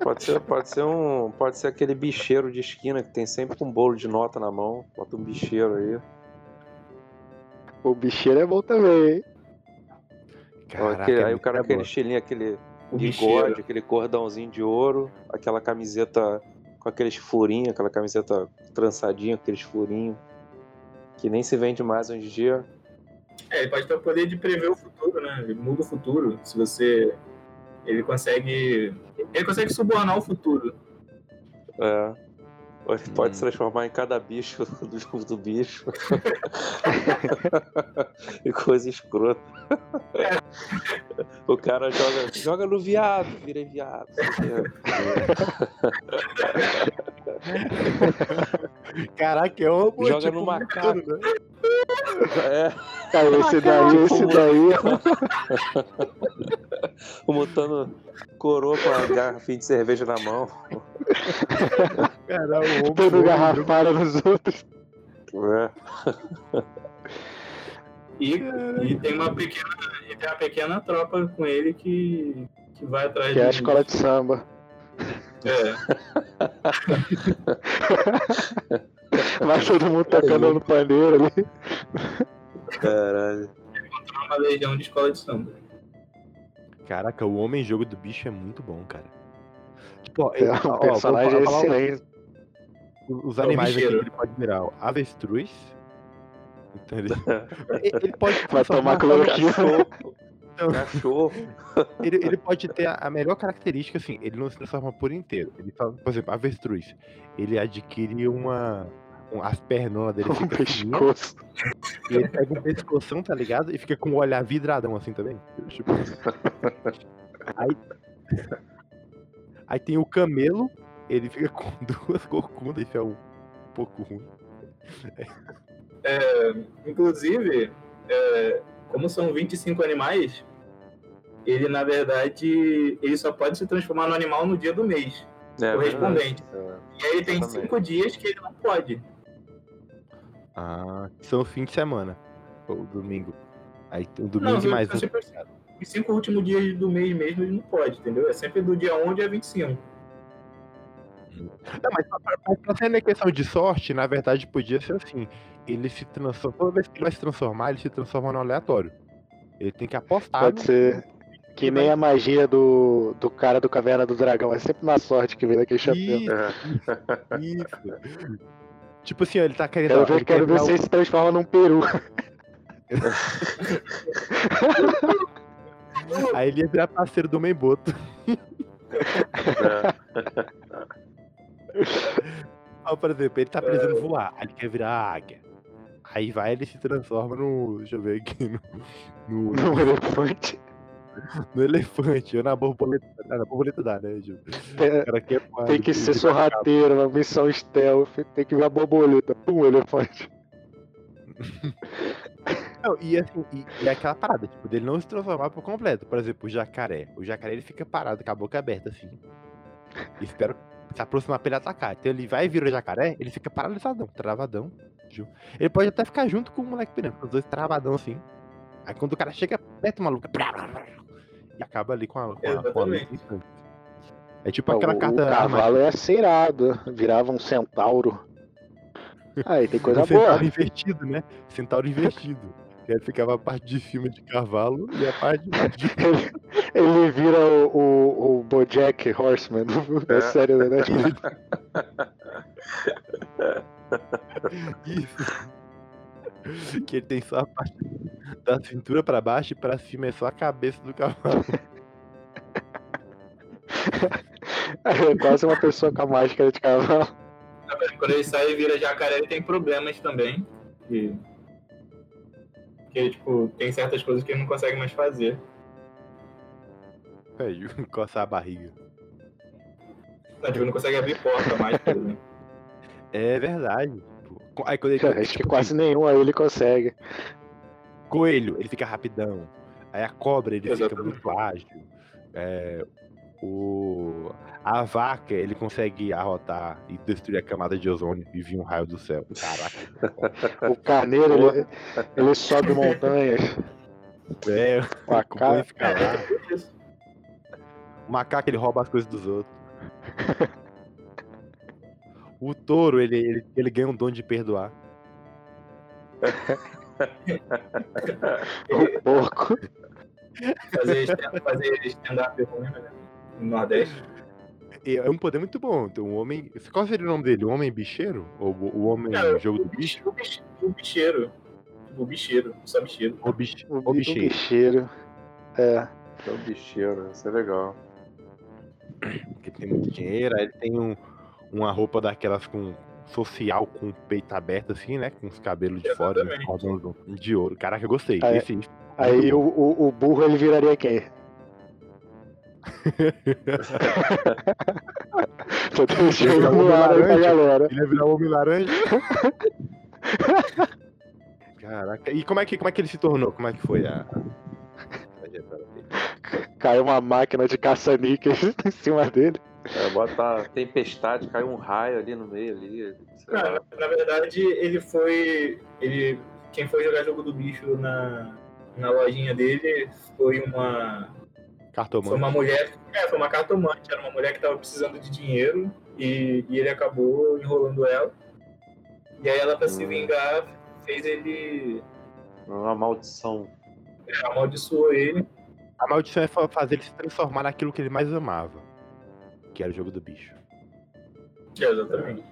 Pode ser, pode ser um. Pode ser aquele bicheiro de esquina que tem sempre um bolo de nota na mão. Bota um bicheiro aí. O bicheiro é bom também, hein? Caraca, Aquele- é aí o cara, boa. aquele estilinho, aquele O bigode, bicheiro. aquele cordãozinho de ouro, aquela camiseta com aqueles furinhos, aquela camiseta trançadinha, aqueles furinhos. Que nem se vende mais hoje em dia. É, ele pode ter o poder de prever o futuro, né? Ele muda o futuro. Se você. Ele consegue. Ele consegue subornar o futuro. É. Ou ele pode Hum. se transformar em cada bicho do jogo do bicho. e coisa escrota. O cara joga, joga no viado, vira viado. Caraca, é um Joga tipo, no macaco. né? É, Cara, esse daí, esse daí. o Mutano coroa com a garrafinha de cerveja na mão. Cara, o jogo- garrafada nos outros. É. E, e tem uma pequena. E tem uma pequena tropa com ele que. que vai atrás Que é a escola de samba. É. Vai todo mundo tocando no paneiro ali. Caralho. uma legião de escola de samba. Caraca, o homem jogo do bicho é muito bom, cara. Tipo, ó, É ele- um ó, personagem falar excelente. os- Os É animais aqui que ele pode virar, ó, avestruz. Ele, ele pode Vai tomar cloroquina. Cachorro. Então, Cachorro. ele, ele pode ter a, a melhor característica, assim, ele não se transforma por inteiro. Ele por exemplo, avestruz. Ele adquire uma. um- as pernonas dele Um pescoço. e ele pega um pescoção, tá ligado? E fica com o olhar vidradão assim também. Tipo, aí, aí tem o camelo, ele fica com duas corcundas, isso é um pouco ruim. Inclusive, é, como são 25 animais, ele na verdade ele só pode se transformar no animal no dia do mês. É, Correspondente. verdade. E aí tem Exatamente. cinco dias que ele não pode. Ah, são fim de semana. Ou domingo. Aí o domingo Não, mais um. você percebe. Os cinco últimos dias do mês mesmo ele não pode, entendeu? É sempre do dia 1 ao dia 25. Não, mas pra, pra, pra ser questão de sorte, na verdade podia ser assim. Ele se transforma. Toda vez que ele vai se transformar, ele se transforma no aleatório. Ele tem que apostar. Pode ser. Que nem a magia do, do cara do Caverna do Dragão. É sempre na sorte que vem daquele chapéu. Isso, É. isso. tipo assim, ele tá querendo. Quero ele quero quer ver se ele se transforma num peru. Aí ele ia virar parceiro do Memboto. É. Por exemplo, ele tá precisando voar, aí ele quer virar águia. Aí vai, ele se transforma no. Deixa eu ver aqui. No, no, Num elefante. no elefante, ou na borboleta. Ah, na borboleta dá, né, Gil? É, tem que ser sorrateiro, uma missão stealth. Tem que ver a borboleta. Um elefante. Não, e assim, e, e aquela parada, tipo, dele não se transformar por completo. Por exemplo, o jacaré. O jacaré ele fica parado com a boca aberta, assim. E espera se aproximar pra ele atacar. Então ele vai e vira o jacaré, ele fica paralisadão, travadão. Viu? Ele pode até ficar junto com o moleque com os dois travadão assim. Aí quando o cara chega perto, o maluco. E acaba ali com a, com a, com a. É tipo aquela o, carta. o cavalo é aceirado. Virava um centauro. Aí tem coisa o centauro boa. invertido, né? Centauro invertido. Que aí ficava a parte de cima de cavalo e a parte de baixo de Ele, ele vira o, o, o Bojack Horseman É. série da Netflix. Isso. Que ele tem só a parte da cintura pra baixo e pra cima é só a cabeça do cavalo. É quase uma pessoa com a máscara de cavalo. Quando ele sai e vira jacaré, ele tem problemas também. Que, que ele, tipo, tem certas coisas que ele não consegue mais fazer. É, coçar a barriga. Não, tipo, não consegue abrir porta mais, por exemplo. É verdade. pô. Aí quando ele. Acho que tipo quase nenhum aí ele consegue. assim, coelho, ele fica rapidão. Aí a cobra, ele fica Exatamente. muito ágil. É, o... A vaca, ele consegue arrotar e destruir a camada de ozônio e vir um raio do céu. Caraca. O carneiro, ele, ele sobe montanhas. É, o cara. fica lá. O macaco, ele rouba as coisas dos outros. O touro, ele, ele, ele ganha um dom de perdoar. O porco. Fazer stand- fazer stand-up ruim, né? No Nordeste. é é um poder muito bom. Então, o homem. Qual seria o nome dele? O homem bicheiro? Ou o homem Cara, jogo o, do bicho? o, bicho, o bicheiro. O bicheiro, só bicheiro. O, bicho, O, o bi- o bicheiro. bicheiro. É. É um bicheiro, isso é legal. Porque tem muito dinheiro, aí ele tem um, uma roupa daquelas com social com o peito aberto assim, né? Com os cabelos de fora, uns Exatamente. cordões de ouro. Caraca, eu gostei. É. Esse, Aí o, o, o burro ele viraria quem? Jogar o aí pra laranja. galera. Ele ia virar o homem laranja. Caraca, e como é, que, como é que ele se tornou? Como é que foi a. Caiu uma máquina de caça-níqueis em cima dele. É, bota tempestade, cai um raio ali no meio ali. na verdade, ele foi. Ele. Quem foi jogar jogo do bicho na, na lojinha dele foi uma. Foi Cartomante. uma mulher. É, foi uma cartomante, era uma mulher que tava precisando de dinheiro e, e ele acabou enrolando ela. E aí ela, pra se Hum. vingar, fez ele. Uma maldição. amaldiçoou ele. A maldição é fa- fazer ele se transformar naquilo que ele mais amava. Que era o jogo do bicho. É, exatamente.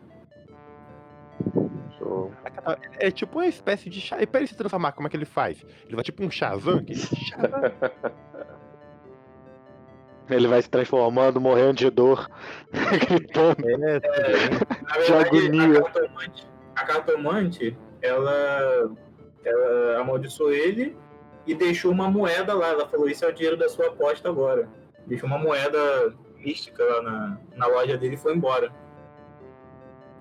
Caraca, É tipo uma espécie de. E pra ele se transformar, como é que ele faz? Ele vai tipo um Shazam? Que... Ele vai se transformando, morrendo de dor, gritando. É, Na De verdade, agonia. a cartomante, a cartomante, ela, ela amaldiçoou ele e deixou uma moeda lá. Ela falou: Isso é o dinheiro da sua aposta agora. Deixou uma moeda mística lá na, na loja dele e foi embora.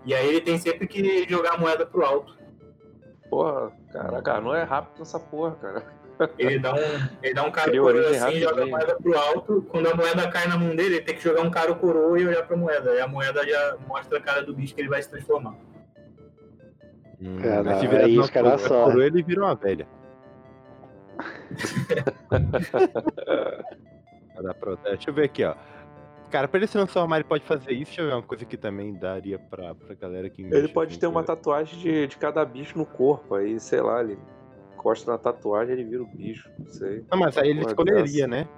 E aí ele tem sempre que jogar a moeda pro alto. Porra, caraca, não é rápido nessa porra, cara. Ele dá um, ele dá um cara coroa assim, joga a moeda pro alto. Quando a moeda cai na mão dele, ele tem que jogar um cara coroa e olhar pra moeda. E a moeda já mostra a cara do bicho que ele vai se transformar. Hum, Cara, se virar é isso coroa- só. coroa, ele vira uma velha. Vai dar pra- Deixa eu ver aqui, ó. Cara, pra ele se transformar, ele pode fazer isso. Deixa eu ver uma coisa que também daria pra, pra galera que Ele pode ter uma tatuagem de, de cada bicho no corpo, aí, sei lá, ele encosta na tatuagem ele vira o bicho, não sei. Não, mas aí ele escolheria, dessa. né?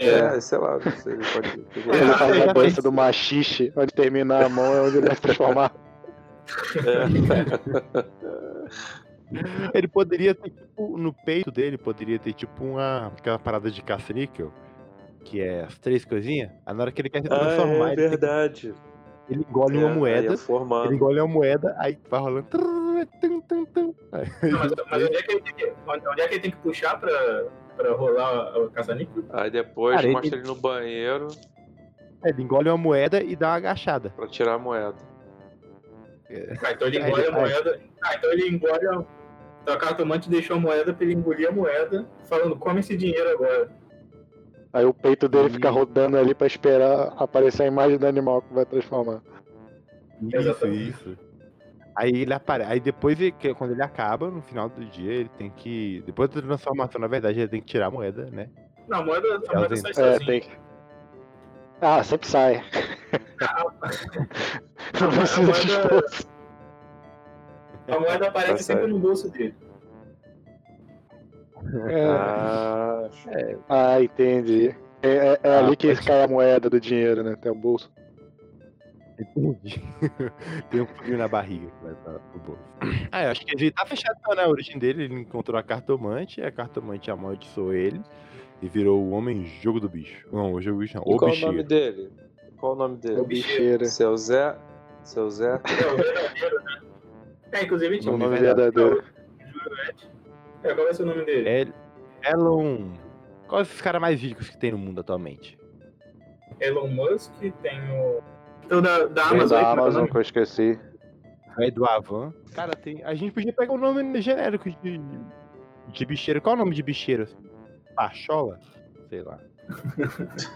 É, sei lá, não sei, ele pode. Ele Ah, faz a dança do machixe, onde termina a mão é onde ele vai se transformar. É. Ele poderia ter, tipo, no peito dele, poderia ter, tipo, uma. aquela parada de caça-níquel. Que é as três coisinhas. Aí na hora que ele quer se Ah, transformar, é ele, tem- verdade. ele engole É, uma aí moeda. é. Ele engole uma moeda, aí vai rolando. tum, tum, tum. Aí- Não, mas, mas onde, é que ele tem que, onde é que ele tem que puxar pra, pra rolar o caça-níquel? Aí depois Cara, ele- mostra ele no banheiro Ele engole uma moeda e dá uma agachada. pra tirar a moeda. Ah, então ele Aí engole a ele- moeda. Ah, então ele engole a. Então a cartomante deixou a moeda pra ele engolir a moeda, falando, come esse dinheiro agora. Aí o peito dele Ih. fica rodando ali pra esperar aparecer a imagem do animal que vai transformar. Isso, Exatamente. isso. Aí ele aparece. Aí depois, ele- quando ele acaba, no final do dia, ele tem que. Depois da transformação, na verdade, ele tem que tirar a moeda, né? Não, a moeda, a moeda tem- sai É, sozinha. tem que. Ah, sempre sai. Não a precisa de moeda- esforço. A moeda aparece sempre no bolso dele. É. Ah, Ah, entendi. É, é- é Ah, ali que pode- cai a moeda do dinheiro, né? Até o bolso. Entendi. tem um frio na barriga que vai pra, pro bolso. Ah, eu acho que ele tá fechado né? A origem dele, ele encontrou a cartomante, a cartomante amaldiçoou ele e virou o homem jogo do bicho. Não, o jogo do bicho não, e o qual bicheiro. o nome dele? Qual o nome É dele? o bicheiro. Seu Zé? Seu Zé? É o verdadeiro, né? É, inclusive tinha O um nome verdadeiro. verdadeiro. É, qual vai ser o nome dele? É Elon. Quais os caras mais ricos que tem no mundo atualmente? Elon Musk, tem o. Então da, da Tem Amazon. da como é que é o Amazon nome? que eu esqueci. É do Avan. Cara, tem. A gente podia pegar o nome genérico de. De bicheiro. Qual é o nome de bicheiro? Pachola? Sei lá. Deixa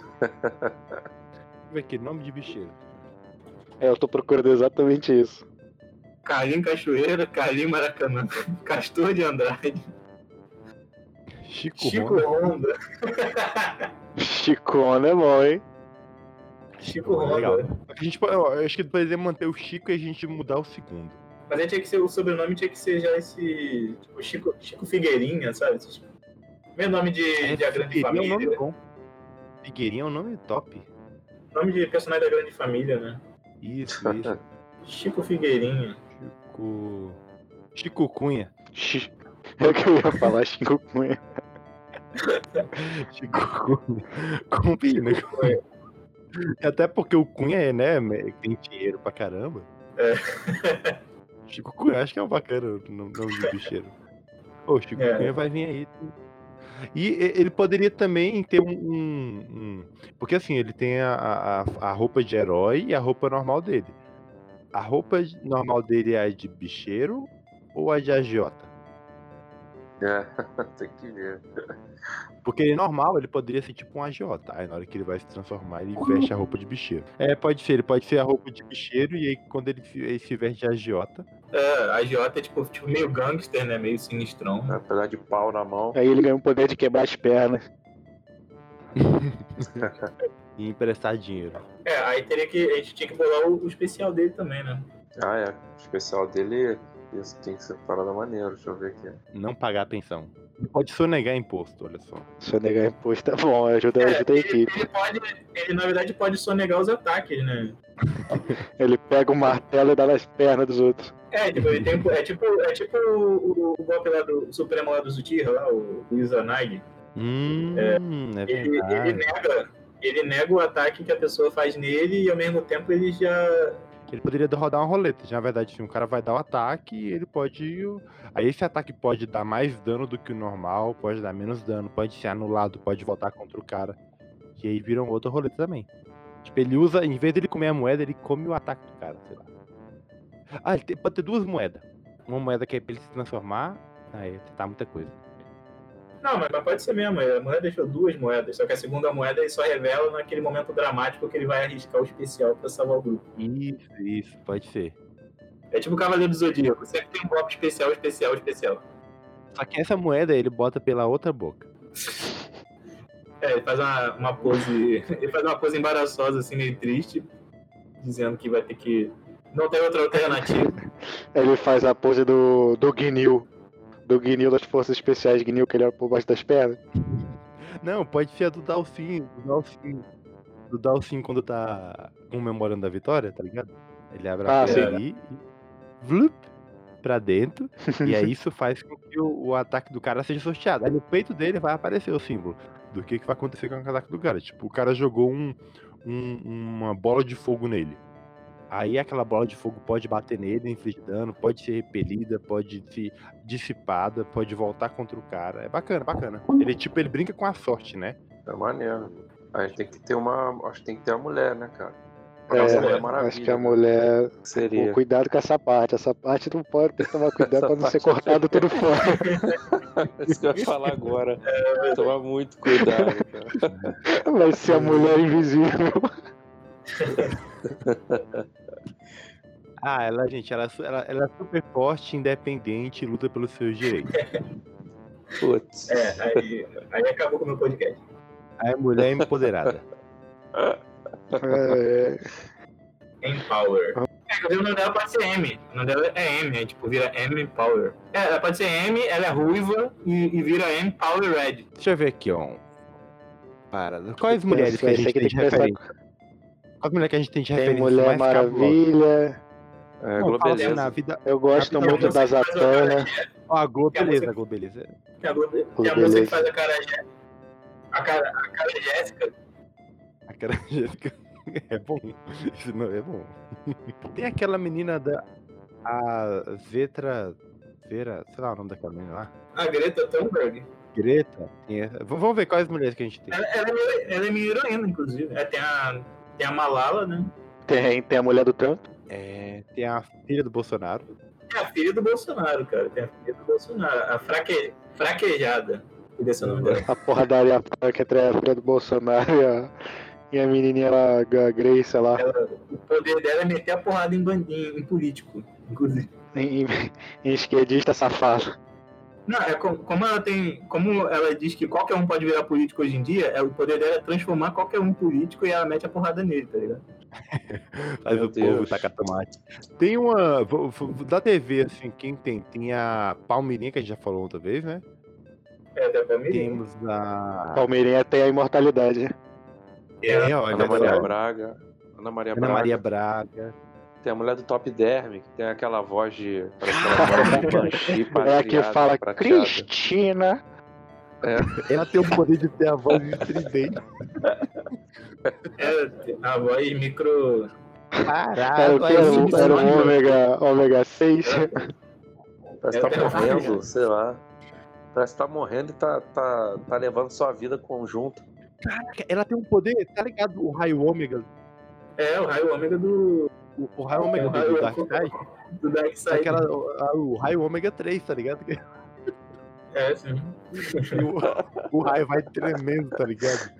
eu ver aqui, nome de bicheiro. É, eu tô procurando exatamente isso. Carlinho Cachoeira, Carlinho Maracanã, Castor de Andrade, Chico, Chico Honda. Honda. Chicona é bom, hein? Chico Honda. Legal. A gente, pode- eu acho que poderia manter o Chico e a gente mudar o segundo. Mas aí tinha que ser, o sobrenome tinha que ser já esse. Tipo, Chico, Chico Figueirinha, sabe? Esse, meu nome de, de A Grande Figueirinha é um Família. nome bom. Figueirinha é um nome top. Nome de personagem da grande família, né? Isso, isso. Chico Figueirinha. Chico. Chico Cunha. Xi- É o que eu ia falar, Chico Cunha. Chico Cunha. Combina. Até porque o Cunha é, né? Tem dinheiro pra caramba. É. Chico Cunha, acho que é um bacana o nome nome de bicheiro. Ô, Chico É. Cunha vai vir aí. E ele poderia também ter um. um- um- porque assim, ele tem a, a, a roupa de herói e a roupa normal dele. A roupa normal dele é a de bicheiro ou a de agiota? É, tem que ver. Porque ele normal, ele poderia ser tipo um agiota. Aí na hora que ele vai se transformar, ele veste a roupa de bicheiro. É, pode ser, ele pode ser a roupa de bicheiro e aí quando ele se, ele se veste de agiota. É, a Jota é tipo, tipo meio gangster, né? Meio sinistrão. Apesar de pau na mão. Aí ele ganha o poder de quebrar as pernas. E emprestar dinheiro. É, aí teria que. A gente tinha que bolar o, o especial dele também, né? Ah, é. O especial dele isso tem que ser parada maneira. Deixa eu ver aqui. Não pagar pensão. Pode sonegar imposto, olha só. Se eu negar imposto, tá bom, ajuda, ajuda a ele, equipe. ele pode. Ele na verdade pode sonegar os ataques, né? Ele pega o martelo e dá nas pernas dos outros. É, tipo, ele tem, é tipo, é tipo o, o golpe lá do o Supremo lá do Zutir, lá, o, o Izanagi. Hum, é, Ele, ele verdade. nega. Ele nega o ataque que a pessoa faz nele e ao mesmo tempo ele já. Ele poderia rodar uma roleta. Na verdade, se um cara vai dar o ataque, ele pode. Aí esse ataque pode dar mais dano do que o normal, pode dar menos dano, pode ser anulado, pode voltar contra o cara. E aí vira um outro roleta também. Tipo, ele usa, em vez dele comer a moeda, ele come o ataque do cara, sei lá. Ah, ele tem- pode ter duas moedas. Uma moeda que é pra ele se transformar. Aí tá muita coisa. Não, mas, mas pode ser mesmo. A mulher deixou duas moedas, só que a segunda moeda ele só revela naquele momento dramático que ele vai arriscar o especial pra salvar o grupo. Isso, isso, pode ser. É tipo o Cavaleiro do Zodíaco, sempre tem um golpe especial, especial, especial. Só que essa moeda ele bota pela outra boca. É, ele faz uma, uma pose. Ele faz uma pose embaraçosa, assim, meio triste, dizendo que vai ter que. Não tem outra alternativa. Ele faz a pose do, do Guinil. Do Guinil das Forças Especiais Guinil, que ele olha por baixo das pernas. Não, pode ser a do Dalcin, do Dalcin. Do Dalcin quando tá comemorando a vitória, tá ligado? Ele abre a Ah, sim. ali e vlup, pra dentro. e aí isso faz com que o, o ataque do cara seja sorteado. Aí no peito dele vai aparecer o símbolo do que, que vai acontecer com o ataque do cara. Tipo, o cara jogou um, um- uma bola de fogo nele. Aí aquela bola de fogo pode bater nele, infligir dano, pode ser repelida, pode ser dissipada, pode voltar contra o cara. É bacana, bacana. Ele tipo, ele brinca com a sorte, né? É maneiro. Aí tem que ter uma. Acho que tem que ter a mulher, né, cara? É, Essa Mulher acho que a né? mulher. Seria. Pô, cuidado com essa parte. Essa parte não pode ter que tomar cuidado pra não ser cortado tudo fora. Isso que eu ia falar agora. Tomar muito cuidado, cara. Vai ser a mulher invisível. Ah, ela, gente, ela, ela, ela é super forte, independente e luta pelos seus direitos. Putz. É, aí, aí acabou com o meu podcast. Aí é mulher empoderada. É, Empower. É, inclusive o nome dela pode ser M. O nome dela é M, é tipo, vira M Power. É, ela pode ser M, ela é ruiva e, e vira M Power Red. Deixa eu ver aqui, ó. Para. Quais mulheres que a gente tem tem de referência? Quais mulheres que a gente tem de Tem referência? Mulher mais cabulosa? É, Não, assim, Globeleza. na vida. Eu gosto Não, muito não da sei mais Zatanna. Ó, a Globo, Que a beleza, música- a música que faz a cara a cara, a cara Jéssica. A cara Jéssica é bom. Isso não é bom. Tem aquela menina da. A Vetra. Vera. Sei lá o nome daquela menina lá. A Greta Thunberg. Greta. Tem essa- V- Vamos ver quais mulheres que a gente tem. Ela, ela é, ela é minha heroína, inclusive. É, tem, a, tem a Malala, né? Tem, tem a mulher do Trump. É, tem a filha do Bolsonaro. Tem a filha do Bolsonaro, cara. Tem a filha do Bolsonaro. A fraque, fraquejada. E desse é nome dela. A porradaria que entre a filha do Bolsonaro e a, e a menininha lá, a Grace lá. Ela- o poder dela é meter a porrada em, ban- em, político, inclusive. Em, em- em esquerdista safado. Não, é como, como ela tem. Como ela diz que qualquer um pode virar político hoje em dia, é, o poder dela é transformar qualquer um em político e ela mete a porrada nele, tá ligado? Faz Meu o povo Deus. tacar tomate. Tem uma. Da TV, assim, quem tem? Tem a Palmeirinha, que a gente já falou outra vez, né? É, da família. Temos a. Palmeirinha tem a imortalidade. É, olha Ana Maria só. Braga. Ana Maria Ana Braga. Maria Braga. Tem a mulher do Top Derm, que tem aquela voz de. Parece aquela voz de banshee, É que fala prateada. Cristina. Ela tem o poder de ter a voz estridente. É, a voz micro. Caralho, Era o que? aí Era, era o mano. ômega, ômega 6. Parece que tá É, morrendo, sei lá. Parece que tá morrendo e tá, tá, tá levando sua vida conjunto. Ela tem um poder, tá ligado? O raio ômega. É, o raio ômega do, O, o raio ômega É, o do, raio do Darkseid. do Dark Side. Aquela, o, o raio ômega 3, tá ligado? É, sim. O, o raio vai tremendo, tá ligado?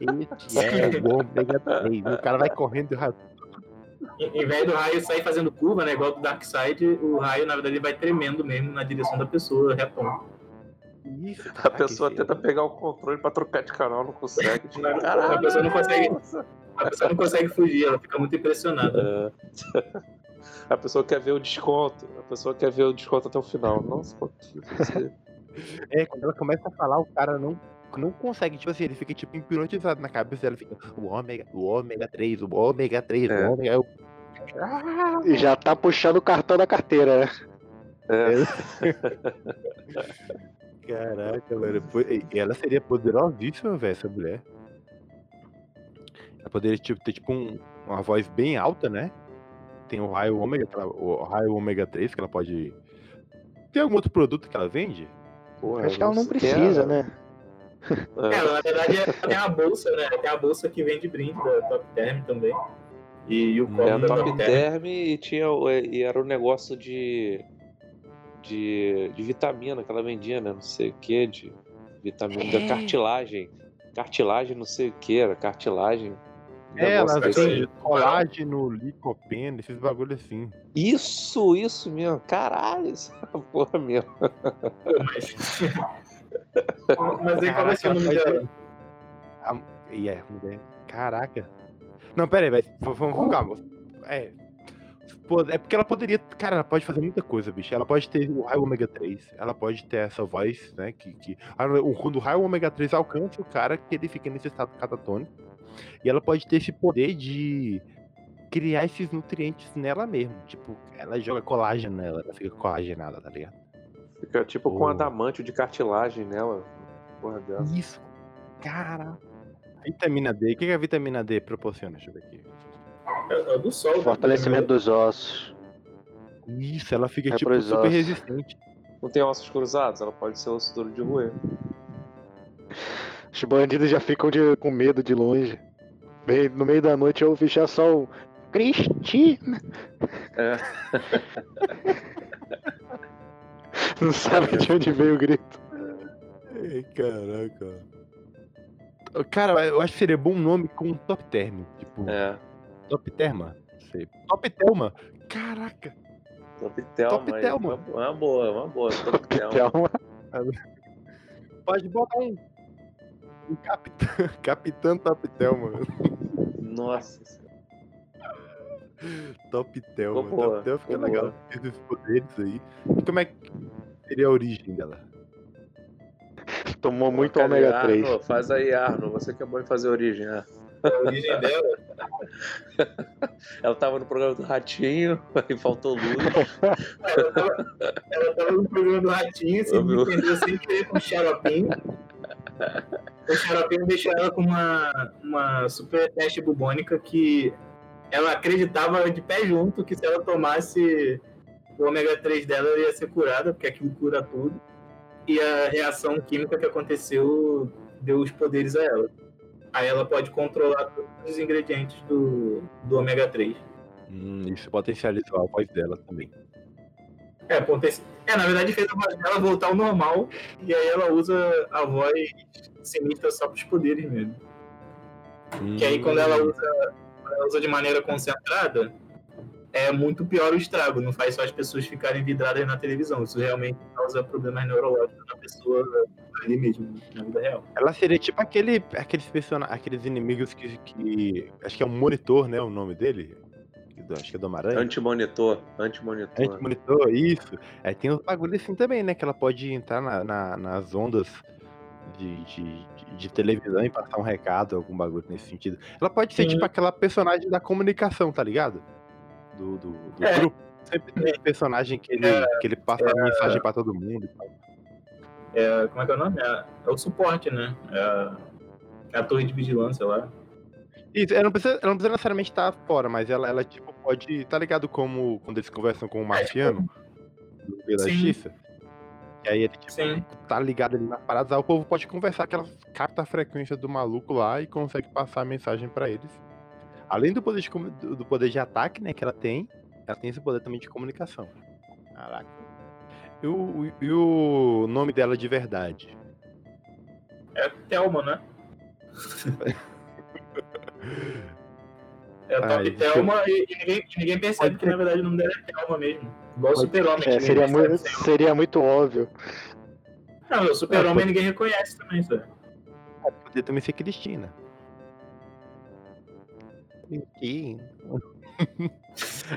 Esse é o ômega 3. O cara vai correndo e o raio. Em vez do raio sair fazendo curva, né? Igual do Dark Side, o raio, na verdade, ele vai tremendo mesmo na direção da pessoa, retão. Isso, A caraca, pessoa tenta pegar o controle pra trocar de canal, não consegue. Tipo, A caralho, pessoa não consegue. nossa. A pessoa não consegue fugir, ela fica muito impressionada. É. A pessoa quer ver o desconto. A pessoa quer ver o desconto até o final. Nossa, você... É, quando ela começa a falar, o cara não, não consegue, tipo assim, ele fica tipo hipnotizado na cabeça dela, fica o ômega, o ômega 3, o ômega 3, É. o ômega. Eu... Ah, E já tá puxando o cartão da carteira, né? É. Caraca, mano. pô, e Ela seria poderosíssima, velho, essa mulher. Ela poderia tipo, ter tipo um- uma voz bem alta, né? Tem o raio ômega, ela- o raio ômega 3, que ela pode. Tem algum outro produto que ela vende? Porra, Acho que ela não precisa, é- né? É, ela, na verdade, tem a bolsa, né? Tem a bolsa que vende brinde da Top Term também. E, e o copo É, da Top Top Term. Term e, tinha, o- e era um negócio de, de, de vitamina que ela vendia, né? Não sei o que, de vitamina É. da cartilagem. Cartilagem, não sei o que, era cartilagem. É, ela colágeno, licopeno, esses bagulho assim. Isso, isso mesmo. Caralho, essa porra mesmo. Mas. mas aí qual vai ser o nome dela? A- E é, mulher. Caraca. Não, pera aí, velho. Vamos com calma. É. É porque ela poderia. Cara, ela pode fazer muita coisa, bicho. Ela pode ter o raio ômega 3. Ela pode ter essa voz, né? Que, que... Quando o raio ômega 3 alcança o cara, que ele fica nesse estado catatônico. E ela pode ter esse poder de criar esses nutrientes nela mesmo. Tipo, ela joga colágeno nela, ela fica colagenada, tá ligado? Fica tipo com Oh. adamantio de cartilagem nela. Porra dela. Isso. Cara. Vitamina D. O que que a vitamina D proporciona? Deixa eu ver aqui. É, é do sol. né? Fortalecimento dos ossos. Isso, ela fica É tipo super ossos. resistente. Não tem ossos cruzados? Ela pode ser osso duro de roer. Os bandidos já ficam de- com medo de longe. No meio da noite eu já só o Cristina. É. Não sabe de onde veio o grito. Ai, caraca. Cara, eu acho que seria bom nome com Top Term. Tipo, É. Top Terma. Sei. Top Telma. Caraca. Top Telma. Top aí. Telma. Uma, boa, uma boa. Top Telma. Calma. Pode botar um. Um capitão, capitão Top Telma. Nossa. senhora. Top boa, Top Telma fica legal. esses poderes aí. E como é que seria a origem dela? Tomou muito ômega 3. Arno, faz aí, Arno. Você que é bom em fazer origem. né? A origem dela. Ela tava no programa do Ratinho, aí faltou luz. Ela tava, ela tava no programa do Ratinho, se Ô, meu. entendeu sem querer com o Xaropinho. O Xaropinho deixou ela com uma, uma super teste bubônica que ela acreditava de pé junto que se ela tomasse o ômega 3 dela, ela ia ser curada, porque aquilo cura tudo. E a reação química que aconteceu deu os poderes a ela. Aí ela pode controlar todos os ingredientes do, do ômega 3. Hum, isso potencializou a voz dela também. É, aconte- é, na verdade fez a voz dela voltar ao normal e aí ela usa a voz sinistra só pros poderes mesmo. Que aí quando ela usa, quando ela usa de maneira concentrada, é muito pior o estrago, não faz só as pessoas ficarem vidradas na televisão. Isso realmente causa problemas neurológicos na pessoa ali mesmo, na vida real. Ela seria tipo aquele, aqueles, person... aqueles inimigos que, que. Acho que é o monitor, né? O nome dele. Acho que é do Homem-Aranha. Antimonitor. Antimonitor. Anti-monitor, isso. É, tem uns bagulhos assim também, né? Que ela pode entrar na, na- nas ondas de, de, de de televisão e passar um recado, algum bagulho nesse sentido. Ela pode ser Sim. tipo aquela personagem da comunicação, tá ligado? Do, do, do É. grupo. Sempre tem um personagem que ele, que ele passa a mensagem pra todo mundo. É, como é que é o nome? É, é o suporte, né? É a, é a torre de vigilância lá. Isso, ela não precisa, ela não precisa necessariamente estar fora, mas ela, ela tipo, pode. Tá ligado como quando eles conversam com o Marciano, do Sim. Justiça? E aí ele, tipo, Sim. tá ligado ali nas paradas, aí o povo pode conversar, que ela capta a frequência do maluco lá e consegue passar a mensagem pra eles. Além do poder de, do poder de ataque, né, que ela tem, ela tem esse poder também de comunicação. Caraca. E o, e o nome dela de verdade? É Thelma, né? É Top eu- Thelma e, e ninguém, ninguém percebe que na verdade o nome dela é Thelma mesmo. Igual o Super-Homem. É, seria, muito, sem- seria muito óbvio. Não, o É, Super-Homem pode- ninguém reconhece também, sabe? Poderia também ser Cristina.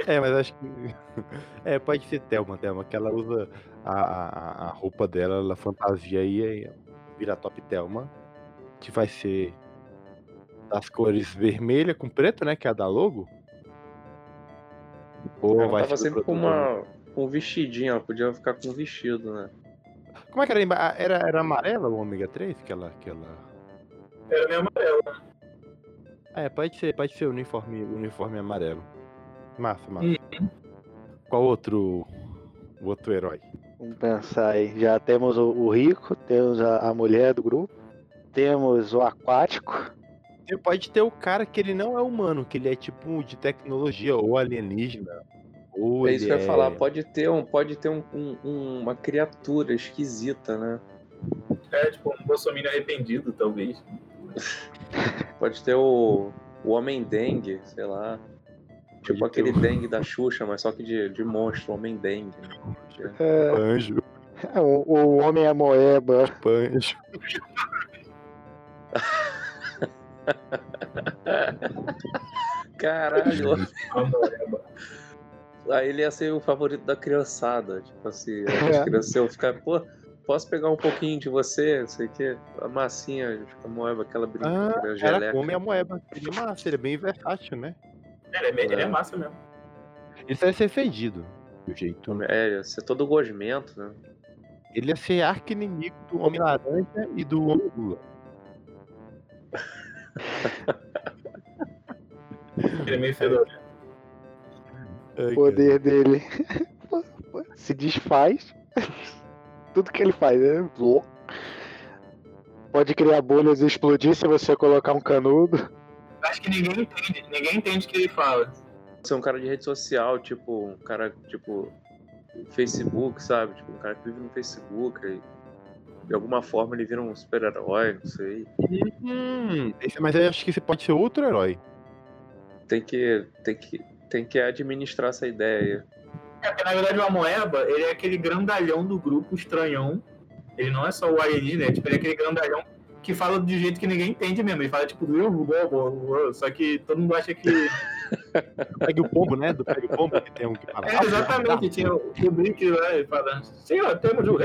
É, mas acho que. É, pode ser Thelma, Thelma, que ela usa a, a, a roupa dela, ela fantasia aí, aí vira top Thelma, que vai ser das cores vermelha com preto, né? Que é a da logo. Ou Ela vai tava ser sempre com uma com um vestidinho, ela podia ficar com um vestido, né? Como é que era? emba- Era, era amarela o ômega 3? Que ela, que ela... Era meio amarelo. É, pode ser, pode ser o uniforme, o uniforme amarelo. Massa, massa. Uhum. Qual outro, o outro herói? Vamos pensar aí. Já temos o, o rico, temos a, a mulher do grupo, temos o aquático. Você pode ter o cara que ele não é humano, que ele é tipo de tecnologia ou alienígena. Ou É isso que eu ia é- falar, pode ter, um, pode ter um, um- um- uma criatura esquisita, né? É tipo um Bolsonaro arrependido, talvez. Pode ter o, o homem dengue, sei lá. Tipo aquele o- dengue da Xuxa, mas só que de, de monstro, homem dengue. né? É, Anjo, o, o homem amoeba. panjo. Caralho, Amoreba. aí ele ia ser o favorito da criançada. Tipo assim, É. as crianças iam ficar, pô, posso pegar um pouquinho de você? Não sei o quê. A massinha, a moeba, aquela Ah, brincadeira, Cara, geleca. come a moeba. Ele é massa, ele é bem versátil, né? Ele é, bem- ele é É. massa mesmo. Ele deve ser fedido, do jeito. É, ia ser todo gosmento, né? Ele ia ser arqui-inimigo do Homem-Laranja e do Homem-Lula. Ele é meio fedorento. O poder dele se desfaz. Tudo que ele faz é louco. Pode criar bolhas e explodir se você colocar um canudo. Acho que ninguém entende. Ninguém entende o que ele fala. Ser um cara de rede social, tipo, um cara, tipo, Facebook, sabe? Tipo, um cara que vive no Facebook e de alguma forma ele vira um super-herói, não sei. Hum, mas eu acho que esse pode ser outro herói. Tem que, tem que, tem que administrar essa ideia. É, na verdade, o Amoeba, ele é aquele grandalhão do grupo estranhão. Ele não é só o alienígena, é, tipo, ele é aquele grandalhão que fala de jeito que ninguém entende mesmo. Ele fala, tipo, do só que todo mundo acha que... Pega o pombo, né? Do pega o pombo que tem um que fala. É, exatamente, tinha o o Blink lá, ele fala, senhor, temos o...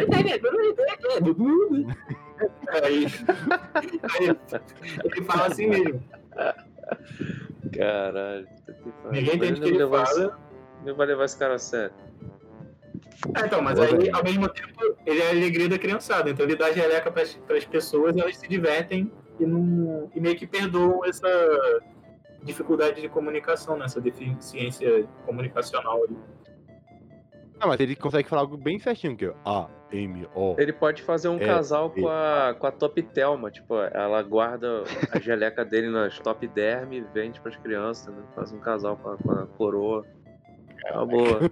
Aí, aí ele fala assim mesmo. Caralho. Ninguém entende o que ele fala. Não vai levar esse cara a sério. Ah, então, mas aí, ao mesmo tempo, ele é a alegria da criançada. Então ele dá geleca para as pessoas, elas se divertem e, não, e meio que perdoam essa dificuldade de comunicação, né? essa deficiência comunicacional. ali. Não, mas ele consegue falar algo bem certinho, que é A, M, O. Ele pode fazer um É, casal ele- com a, com a Top Thelma. Tipo, ela guarda a geleca dele nas Top Derm e vende pras crianças. Né? Faz um casal com a, com a coroa. É uma boa.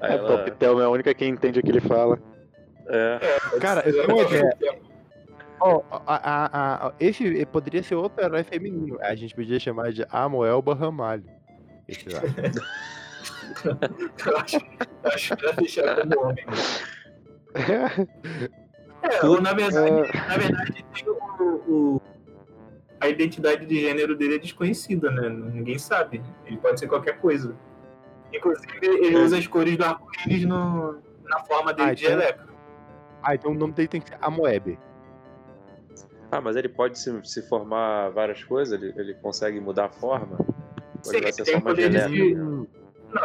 Aí É ela- Top Thelma é a única que entende o que ele fala. é. Cara, eu tenho uma ideia. Ó, a- a- a- esse poderia ser outro herói feminino. A gente podia chamar de Amoelba Ramalho. Esse lá. Eu acho, eu acho que vai fechar como homem. É, ou, na verdade, na verdade tem o, o- a identidade de gênero dele é desconhecida, né? Ninguém sabe. Ele pode ser qualquer coisa. Inclusive, ele É. usa as cores do arco-íris na forma dele Ah, de então- geleca. Ah, então o nome dele tem que ser Amoeb. Ah, mas ele pode se, se formar várias coisas? Ele, ele consegue mudar a forma? Sim, ele tem poder de se- Não,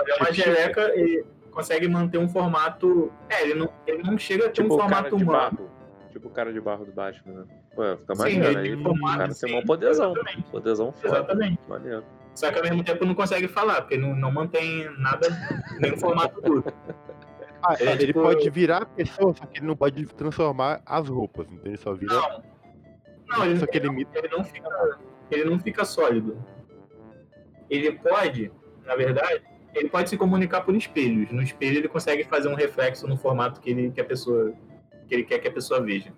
ele é uma geleca e consegue manter um formato. É, ele não, ele não chega a ter Tipo um formato de humano. barro. Tipo o cara de barro do Batman, né? Pô, fica Sim, maneiro ele aí. tem O cara sim, tem um poderzão. exatamente. Poderzão foda. Exatamente. Maneiro. Só que ao mesmo tempo não consegue falar, porque não, não mantém nada, nenhum formato duro. Ah, É, ele tipo- pode virar a pessoa, só que ele não pode transformar as roupas, então ele só vira. Não. Não, ele, só que ele imita. ele não fica. Ele não fica sólido. Ele pode, na verdade, ele pode se comunicar por espelhos. No espelho ele consegue fazer um reflexo no formato que ele, que a pessoa, que ele quer que a pessoa veja.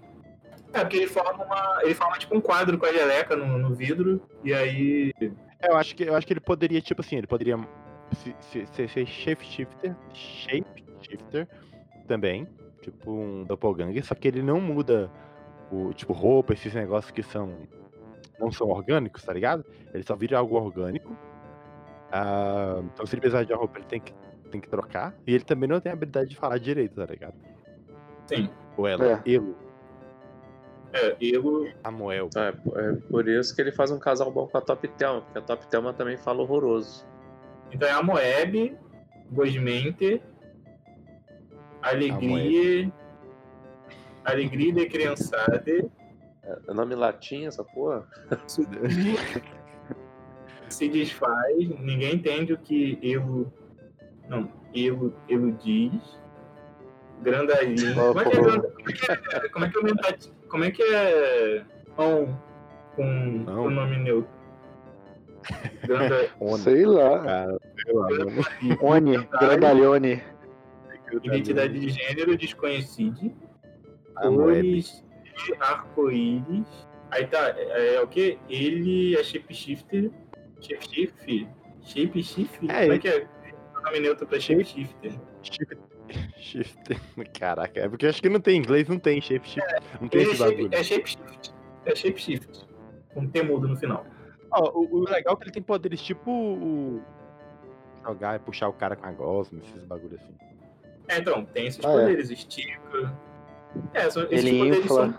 É, porque ele forma uma. Ele forma tipo um quadro com a geleca no, no vidro, e aí. É, Eu acho que eu acho que ele poderia, tipo assim, ele poderia se- se- ser, ser shapeshifter, shapeshifter também, tipo um doppelganger, só que ele não muda o tipo roupa, esses negócios que são não são orgânicos, tá ligado? Ele só vira algo orgânico. Ah, então se ele precisar de uma roupa, ele tem que tem que trocar. E ele também não tem a habilidade de falar direito, tá ligado? Sim. Ou ela, Elo, É, eu. Samuel. É, é por isso que ele faz um casal bom com a Top Telma, porque a Top Telma também fala horroroso. Então é a Moeb, Gosmente, Alegria. Alegria de criançada. É nome latim essa porra? se desfaz, ninguém entende o que Elo. Não, Elo, Elo diz. Grandalinho. Oh, Como é que é, como é que é, como é que é, aumentati- como é, que é on com o nome neutro? Granda, Ona, Sei lá. cara, sei lá, mano. Oni, Grandalhone. identidade de gênero desconhecida. Amoeb. Cores de arco-íris. Aí tá, é, é o que? Ele é shapeshifter. Shapeshifter? Shapeshifter? É, Como é que é? O nome neutro pra shapeshifter. Shift. Caraca, é porque eu acho que não tem em inglês, não tem shape shift. Não tem é, esse shape, bagulho. é shapeshift. É shapeshift. Com T mudo no final. Ó, o, o legal é que ele tem poderes tipo o. Jogar e puxar o cara com a gosma, esses bagulho assim. É, então, tem esses Ah, é. poderes. Estica. É, são, esses Ele poderes infla. são.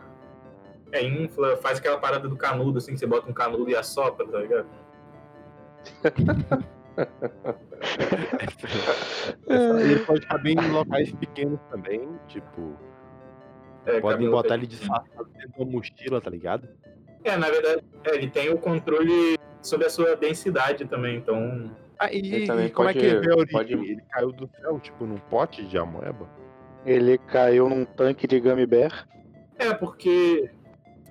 É, infla, faz aquela parada do canudo, assim, que você bota um canudo e assopra, tá ligado? E ele pode caber em locais pequenos também, tipo. É, Podem botar ele disfarçado dentro de uma mochila, tá ligado? É, na verdade, é, ele tem o controle sobre a sua densidade também, então. Ah, e, Ele também como é pode- que ele veio a origem? pode- Ele caiu do céu, tipo, num pote de amoeba? Ele caiu num tanque de Gummy Bear. É, porque.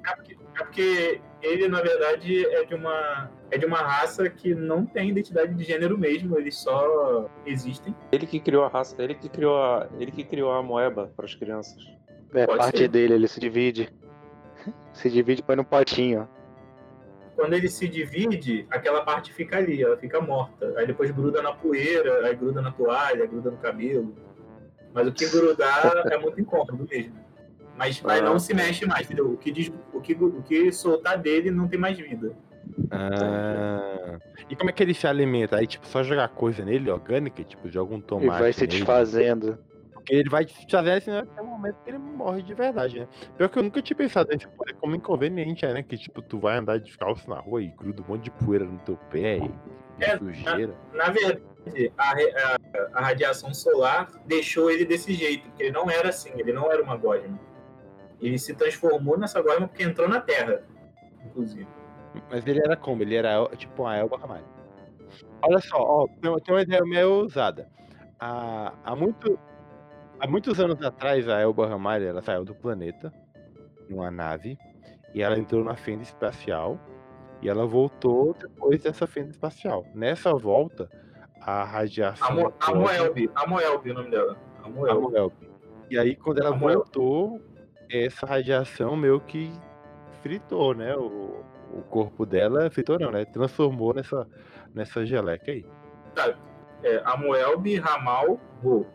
É porque, é porque ele, na verdade, é de uma. É de uma raça que não tem identidade de gênero mesmo, eles só existem. Ele que criou a raça, ele que criou a, ele que criou a moeba para as crianças. É Pode parte ser. dele, ele se divide. Se divide e põe no potinho. Quando ele se divide, aquela parte fica ali, ela fica morta. Aí depois gruda na poeira, aí gruda na toalha, gruda no cabelo. Mas o que grudar é muito incômodo mesmo. Mas, mas Ah. não se mexe mais, entendeu? O que, diz- o, que, o que soltar dele não tem mais vida. Ah. E como é que ele se alimenta? Aí, tipo, só jogar coisa nele, orgânica, tipo, joga um E tomate. vai se nele. desfazendo. Porque ele vai desfazer assim, até o momento que ele morre de verdade, né? Pior que eu nunca tinha pensado nesse poder como inconveniente, é, né? Que, tipo, tu vai andar descalço na rua e gruda um monte de poeira no teu pé e, e É, sujeira. Na verdade, a, a- a radiação solar deixou ele desse jeito, porque ele não era assim, ele não era uma gosma. Ele se transformou nessa gosma porque entrou na Terra, inclusive. Mas ele era como? Ele era tipo uma Elba Ramalho. Olha só, ó, tem, tem uma ideia meio ousada. Há, há, muito, há muitos anos atrás, a Elba Ramalho ela saiu do planeta numa nave e ela entrou na fenda espacial e ela voltou depois dessa fenda espacial. Nessa volta, a radiação. Amo- Amoelbe, Amoelbe é o nome dela. Amoelbe. Amoelbe. E aí, quando ela Amoelbe. voltou, essa radiação meio que fritou, né? O, o corpo dela fritou não, né? Transformou nessa, nessa geleca aí. É, Amoelbe, Ramal, Ro.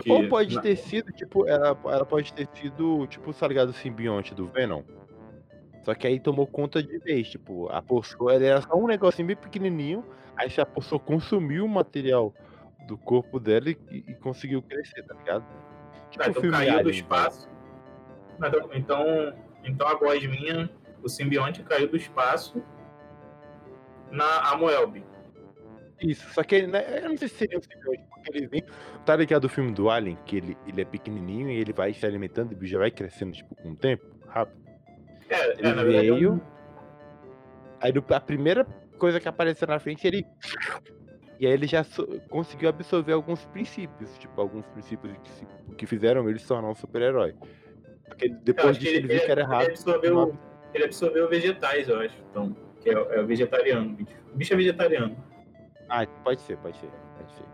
Que- Ou pode ter sido, tipo, ela, ela pode ter sido, tipo, tá ligado, o simbionte do Venom. Só que aí tomou conta de vez, tipo, a pessoa, ela era só um negocinho bem pequenininho, aí se a pessoa consumiu o material do corpo dela e, e conseguiu crescer, tá ligado? Tá, então caiu do Alien, espaço. Mas, Então, então a gosminha, o simbionte caiu do espaço na Amoelb. Isso, só que ele, né, eu não sei se seria um simbionte, porque ele vem. Tá ligado o filme do Alien, que ele, ele é pequenininho e ele vai se alimentando e o já vai crescendo, tipo, com o tempo, rápido. É, Ele é, na verdade, é veio. Aí do- a primeira coisa que apareceu na frente, ele. E aí ele já so- conseguiu absorver alguns princípios, tipo, alguns princípios que, se- que fizeram ele se tornar um super-herói. Porque ele- depois disso ele, viu que era ele errado. absorveu, ele absorveu vegetais, eu acho. Então, que é, é o vegetariano. o bicho. É vegetariano. Ah, pode ser, pode ser, pode ser.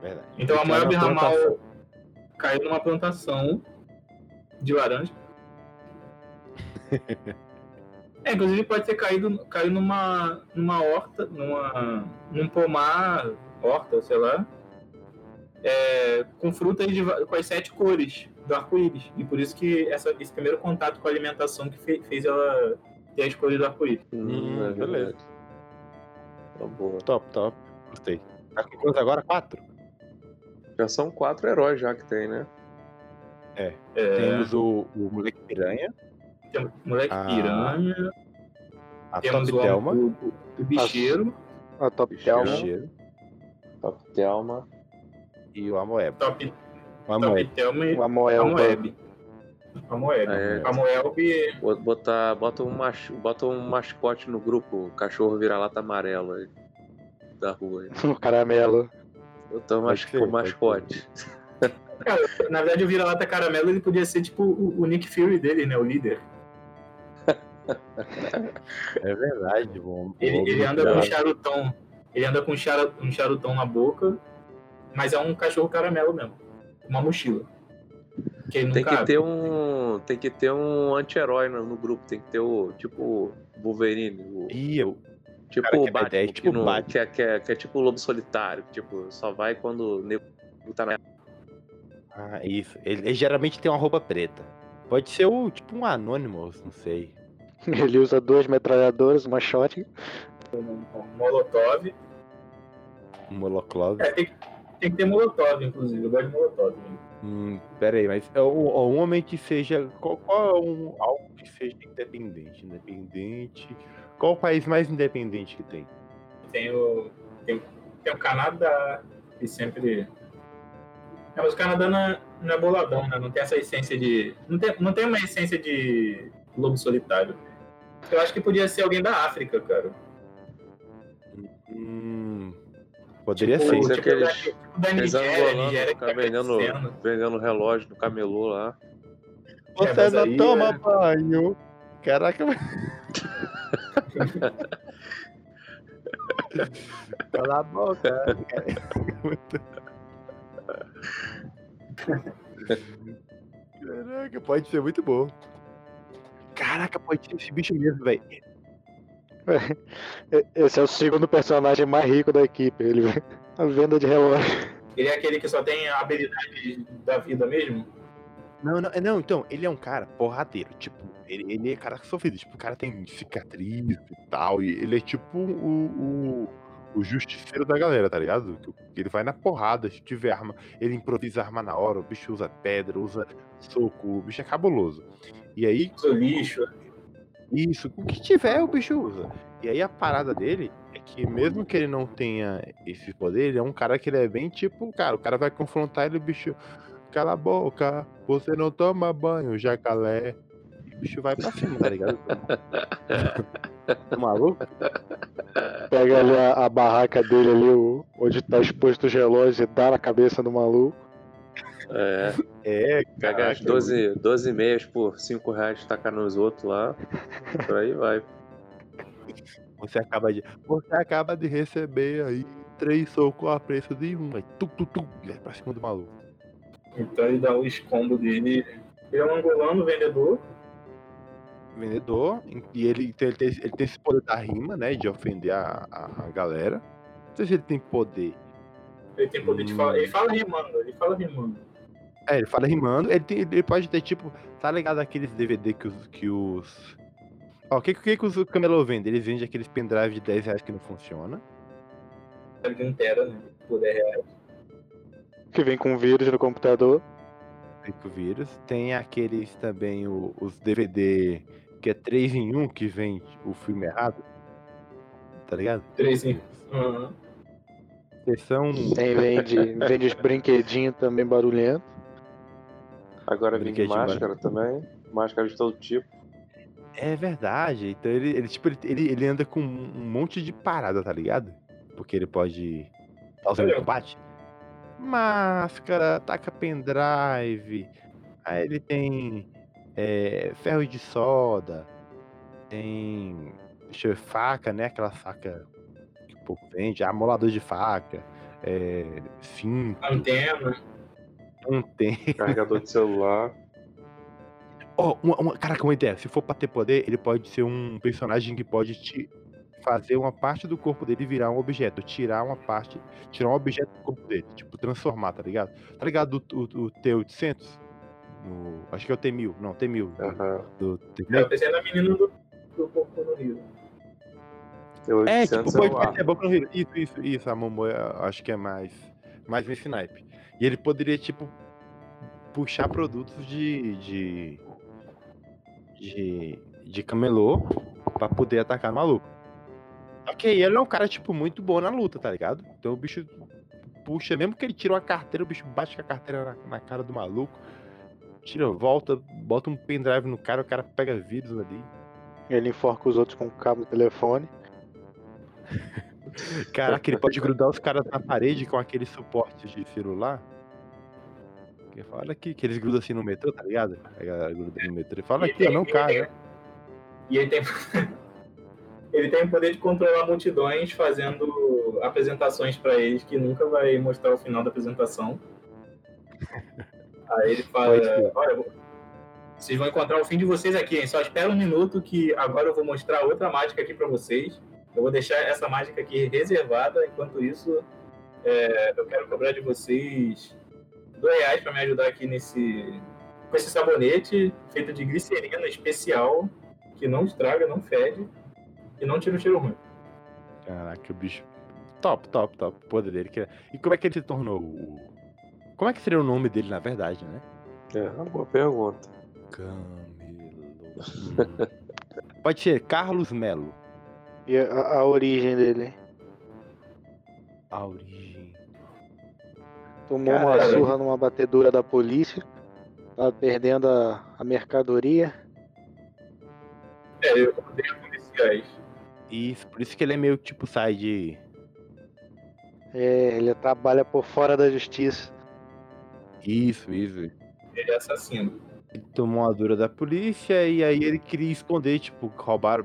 Verdade. Então a Ele na Ramal plantação. caiu numa plantação de laranja. É, inclusive pode ter caído caiu numa, numa horta, numa, num pomar, horta, sei lá, é, com frutas de, com as sete cores do arco-íris. E por isso que essa, esse primeiro contato com a alimentação que fe- fez ela ter as cores do arco-íris. Hum, é beleza. Tá boa. Top, top. Gostei. Tá com quantos agora? Quatro? Já são quatro heróis já que tem, né? É, Temos o, o moleque piranha, tem o moleque Ah, piranha, a temos Top o, Thelma, o, o, o bicheiro, A Top Bicheiro. Thelma. Bicheiro Top Thelma. e o Amoeb. top, O top Amoeb. Thelma e Uma a Moelba. Moeb. A Moeb. É. A Moeb Bot- Botar, bota, um mach, bota um mascote no grupo, cachorro vira-lata amarelo aí. Da rua aí. O caramelo. Botar um mas, ser, mascote. Cara, na verdade, o Vira-Lata Caramelo ele podia ser tipo o, o Nick Fury dele, né? O líder. É verdade, bom. Ele, bom, ele anda com um charutão. Ele anda com um, chara- um charutão na boca, mas é um cachorro caramelo mesmo. Uma mochila. Que ele Tem que ter um. Tem que ter um anti-herói no, no grupo. Tem que ter o. Tipo Wolverine. O, Ih, eu, tipo cara, o que é Batman. ideia, que, tipo não- Batman. que é, que, é, que é tipo o lobo solitário. Que, tipo, só vai quando o nego tá na. Ah, isso. Ele, ele geralmente tem uma roupa preta. Pode ser o tipo um Anonymous, não sei. Ele usa duas metralhadoras, uma shot. um Molotov. Um Moloclove. É, tem, que- tem que ter Molotov, inclusive. Eu gosto de Molotov. Hum, pera aí, mas é um, um homem que seja. Qual, qual é um, algo que seja independente? Independente. Qual o país mais independente que tem? Tem o, tem, tem o Canadá, que sempre. É, mas o Canadá não é, não é boladão, né? Não tem essa essência de. Não tem, não tem uma essência de lobo solitário. Eu acho que podia ser alguém da África, cara. Hum, poderia Tipo, ser. Ser tipo, aqueles- da, tipo da Nigéria, Nigéria que ficar tá vendendo, vendendo relógio no camelô lá. Você mas não aí toma é- banho. Caraca. Cala a boca. Muito- Caraca, pode ser muito bom. Caraca, pode ser esse bicho mesmo, velho. Esse é o segundo personagem mais rico da equipe. Ele a venda de relógio. Ele é aquele que só tem a habilidade da vida mesmo. Não, não, não, então, ele é um cara porradeiro, tipo, ele, ele é cara sofrido, tipo, o cara tem cicatriz e tal, e ele é tipo o, o, o justiceiro da galera, tá ligado? Que Ele vai na porrada, se tiver arma, ele improvisa arma na hora, o bicho usa pedra, usa soco, o bicho é cabuloso. E aí, Usa lixo. isso, o que tiver o bicho usa. E aí a parada dele é que mesmo que ele não tenha esse poder, ele é um cara que ele é bem tipo, cara, o cara vai confrontar ele, o bicho, cala a boca, você não toma banho, jacaré. E o bicho vai pra cima, tá ligado? Maluco? Pega ali a, a barraca dele ali, o- onde tá exposto os relógios e dá na cabeça do maluco. É, É, as caraca, 12, 12 meias por 5 reais, tacar nos outros lá. Por aí vai. Você acaba de. Você acaba de receber aí três socos a preço de um. Aí, tu, tu, tu, vai pra cima do maluco. Então ele dá os combos dele. Ele é um angolano vendedor. vendedor, e ele, tem- ele, tem, ele tem esse poder da rima, né? De ofender a, a, a galera. Não sei se ele tem poder. Ele tem poder de Hum. falar. Ele fala rimando, ele fala rimando. É, ele fala rimando, ele, tem, ele pode ter, tipo, tá ligado aqueles DVD que os. Que os... Ó, o que, que, que os camelô vendem? Eles vendem aqueles pendrive de 10 reais que não funciona. Ele inteira, né? Poder real. Que vem com vírus no computador. fake vírus. Tem aqueles também, o- os DVD que é 3 em 1, que vem o filme errado. Tá ligado? Três em- Aham. Eles são. Tem, vende, vende os brinquedinhos também barulhentos. Agora vem Brinquedinho máscara também. Máscara de todo tipo. É verdade. Então ele, ele tipo, ele, ele, ele anda com um monte de parada, tá ligado? Porque ele pode. Tá usando Olha. combate. Máscara, taca pendrive. Aí ele tem é, ferro de solda. Tem. Deixa eu ver, faca, né? Aquela faca que o povo vende. Amolador de faca. É, cinto. Antena. Não tem. Carregador de celular. Ó, uma, uma, caraca, uma ideia. Se for pra ter poder, ele pode ser um personagem que pode te fazer uma parte do corpo dele virar um objeto. Tirar uma parte. Tirar um objeto do corpo dele. Tipo, transformar, tá ligado? Tá ligado o, o, o T800? No, acho que é o T1000. Não, T1000. do- Aham. Do, É, eu T1000. pensei na menina do, do Boku no Rio. Tem É, tipo, 800 pode, é o pode ar. ser Boku no Hero. Isso, isso, isso. A Momo eu acho que é mais, mais nesse naipe. E ele poderia, tipo, puxar produtos de. de. de, de camelô pra poder atacar o maluco. Ok, ele é um cara, tipo, muito bom na luta, tá ligado? Então o bicho puxa, mesmo que ele tira uma carteira, o bicho bate com a carteira na, na cara do maluco. Tira, volta, bota um pendrive no cara, o cara pega vírus ali. Ele enforca os outros com cabo do telefone. Caraca, ele pode grudar os caras na parede com aqueles suportes de celular. Que fala aqui, que eles grudam assim no metrô, tá ligado? A galera gruda no metrô fala aqui, ó, não cai, né? E ele tem. ele tem o poder de controlar multidões fazendo apresentações pra eles que nunca vai mostrar o final da apresentação. Aí ele fala. Olha, vou- vocês vão encontrar o fim de vocês aqui, hein? Só espera um minuto que agora eu vou mostrar outra mágica aqui pra vocês. Eu vou deixar essa mágica aqui reservada. Enquanto isso, é, eu quero cobrar de vocês dois reais pra me ajudar aqui nesse. Com esse sabonete feito de glicerina especial que não estraga, não fede e não tira o cheiro ruim. Caraca, o bicho. Top, top, top. O poder dele. que- E como é que ele se tornou o. Como é que seria o nome dele, na verdade, né? É, uma boa pergunta. Camilo. Hum. Pode ser Carlos Melo. E a, a origem dele. A origem. Tomou uma Caralho. surra numa batedura da polícia. Tava perdendo a, a mercadoria. É, eu odeio policiais. Isso, por isso que ele é meio tipo sai de. É, ele trabalha por fora da justiça. Isso, isso. Ele é assassino. Tomou uma dura da polícia e aí ele queria esconder, tipo, roubaram,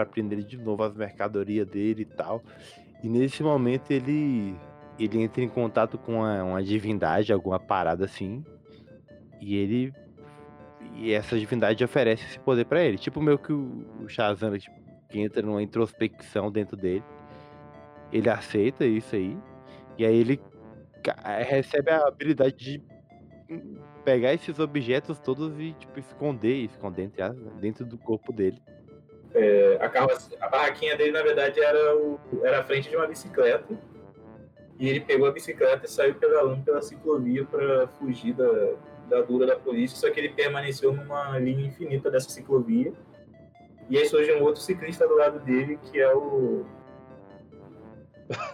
a prender de novo as mercadorias dele e tal. E nesse momento ele ele entra em contato com uma, uma divindade, alguma parada assim. E ele e essa divindade oferece esse poder pra ele, tipo meio que o, Shazam, tipo, que entra numa introspecção dentro dele. Ele aceita isso aí. E aí ele recebe a habilidade de pegar esses objetos todos e, tipo, esconder, esconder entre aspas, né, dentro do corpo dele. É, a, carroça- a barraquinha dele, na verdade, era, o, era a frente de uma bicicleta. E ele pegou a bicicleta e saiu pedalando pela ciclovia para fugir da, da dura da polícia. Só que ele permaneceu numa linha infinita dessa ciclovia. E aí surge um outro ciclista do lado dele, que é o.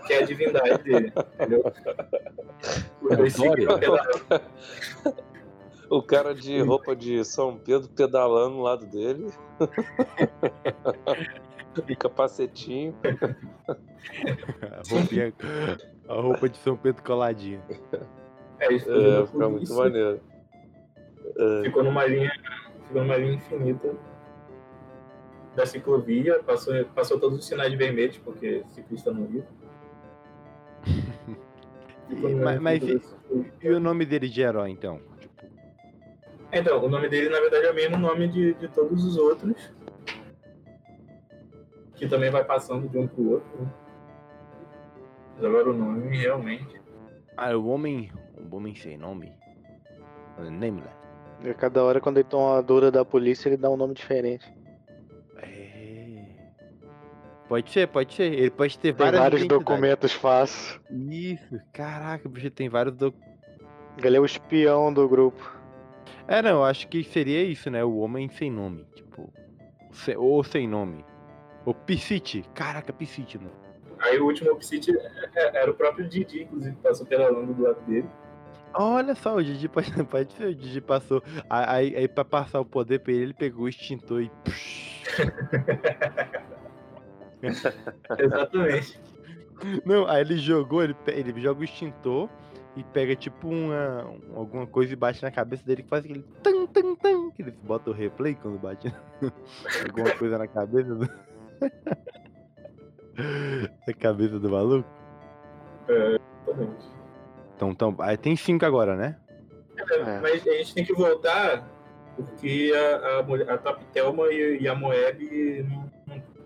que é a divindade dele. Entendeu? Os dois pedalando. O cara de roupa de São Pedro pedalando no lado dele. E capacetinho. A, roupinha- a roupa de São Pedro coladinha. É, isso É, fica muito polícia. maneiro. É, ficou numa linha, ficou numa linha infinita da ciclovia, passou, passou todos os sinais vermelhos, porque ciclista não viu. E- mas- mas ciclovia. E o nome dele de herói, então? Tipo, Então, o nome dele, na verdade, é o mesmo nome de, de todos os outros. Que também vai passando de um pro outro. né? Mas agora o nome, realmente. ah, o homem. O homem sem nome. Nameless. E cada hora, quando ele toma uma dura da polícia, ele dá um nome diferente. É. Pode ser, pode ser. Ele pode ter Tem várias vários documentos fáceis. Isso, caraca, o bicho tem vários documentos. Ele é o espião do grupo. É, não, eu acho que seria isso, né? O homem sem nome. Tipo. se- ou sem nome. O Piscite. Caraca, Piscite, mano. Aí o último Opsite era o próprio Didi, inclusive, que passou pela lâmina do lado dele. Olha só, o Didi pode, pode ser, o Didi passou. Aí, aí pra passar o poder pra ele, ele pegou o extintor e. Exatamente. Não, aí ele jogou, ele, ele joga o extintor e pega tipo uma, um- alguma coisa e bate na cabeça dele que faz aquele tan tan tan, que ele bota o replay quando bate alguma coisa na cabeça do... na cabeça do maluco. Exatamente. Então, então, aí tem cinco agora, né? É. Mas a gente tem que voltar porque a, a, a Top Thelma e, e a Moeb. não-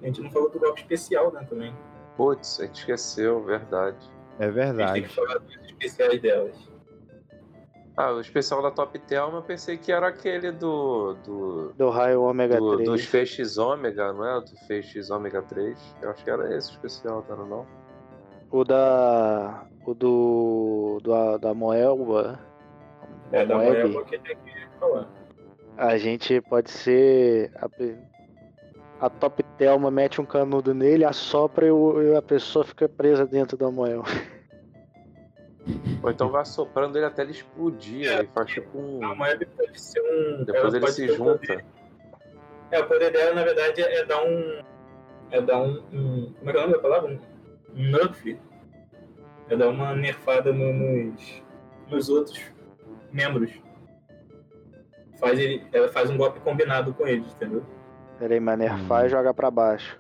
a gente não falou do golpe especial, né? Também. Putz, a gente esqueceu, verdade. É A gente tem verdade. que falar dos especiais delas. Ah, o especial da Top Thelma eu pensei que era aquele do. do, Do raio ômega do 3. dos feixes ômega, não é? Do feixes ômega 3. Eu acho que era esse o especial, tá não? O da. O do. do da Moelba. É, da Moeb que tem que falar. A gente pode ser. A, Top Thelma mete um canudo nele, assopra e, o- e a pessoa fica presa dentro da Moel. Ou então vai soprando ele até ele explodir. É. Ele faz tipo um. A Moeb pode ser um. Depois ela ele se junta. poder- É, o poder dela, na verdade, é dar um. É dar um. um- como é que é o nome da palavra? Um, um nerf. É dar uma nerfada no- nos, nos outros membros. Faz ele, ela faz um golpe combinado com eles, entendeu? Peraí, mas nerfar Hum. e jogar pra baixo.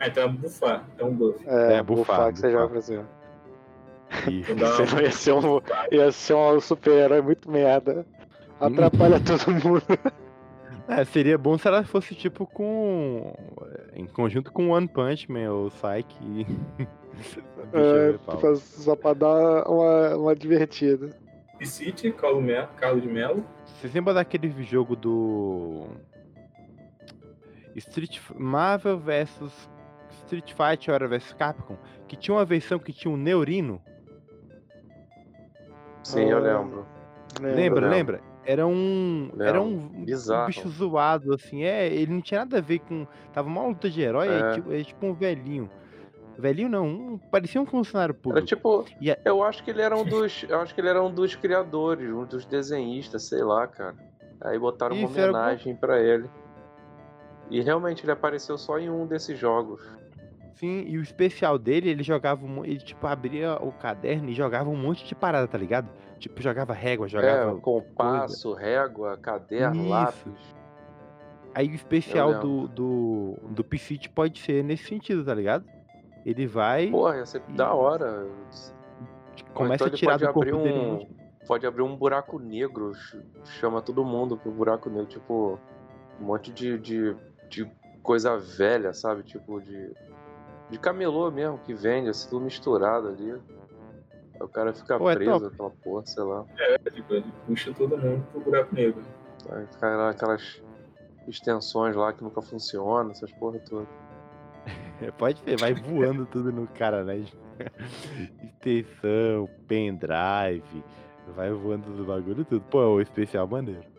Ah, então é bufar, é um buff. É, É, bufar, bufar que você bufar. joga pra cima. Então Você ia ser um, ia ser um super-herói muito merda. Atrapalha todo mundo. É, seria bom se ela fosse tipo com. em conjunto com One Punch Man ou Psyche. e- É, pra- só pra dar uma, uma divertida. City, Carlos Melo, Carlos de Mello. Vocês lembram daquele jogo do. Street Marvel vs Street Fighter vs Capcom? Que tinha uma versão que tinha um Neurino. Sim, eu Ah, lembro. Lembra, lembro. lembra? Era um. Era um, um Bizarro. bicho zoado, assim. É, ele não tinha nada a ver com. Tava uma luta de herói, é. É. tipo, é tipo um velhinho. Velhinho não, um- parecia um funcionário Era público. tipo. E a- Eu acho que ele era um dos. Eu acho que ele era um dos criadores, um dos desenhistas, sei lá, cara. Aí botaram uma Isso, era algum- homenagem pra ele. E realmente ele apareceu só em um desses jogos. Sim, e o especial dele, ele jogava. Ele, tipo, abria o caderno e jogava um monte de parada, tá ligado? Tipo, jogava régua, É, jogava. compasso, régua, caderno, Isso. lápis. Aí o especial do, do, do Piscite pode ser nesse sentido, tá ligado? Ele vai, Porra, ia ser da hora. Começa então a tirar do corpo dele um monte- Pode abrir um buraco negro, ch- chama todo mundo pro buraco negro, tipo, um monte de, de, de coisa velha, sabe? Tipo, de. De camelô mesmo, que vende, assim, tudo misturado ali. Aí o cara fica Pô, é preso, top. aquela porra, sei lá. É, tipo, ele puxa todo mundo pro buraco negro. Aí fica lá aquelas extensões lá que nunca funcionam, essas porra todas. Pode ver, vai voando tudo no cara, né? Extensão, pendrive, vai voando do bagulho tudo. Pô, é o especial maneiro.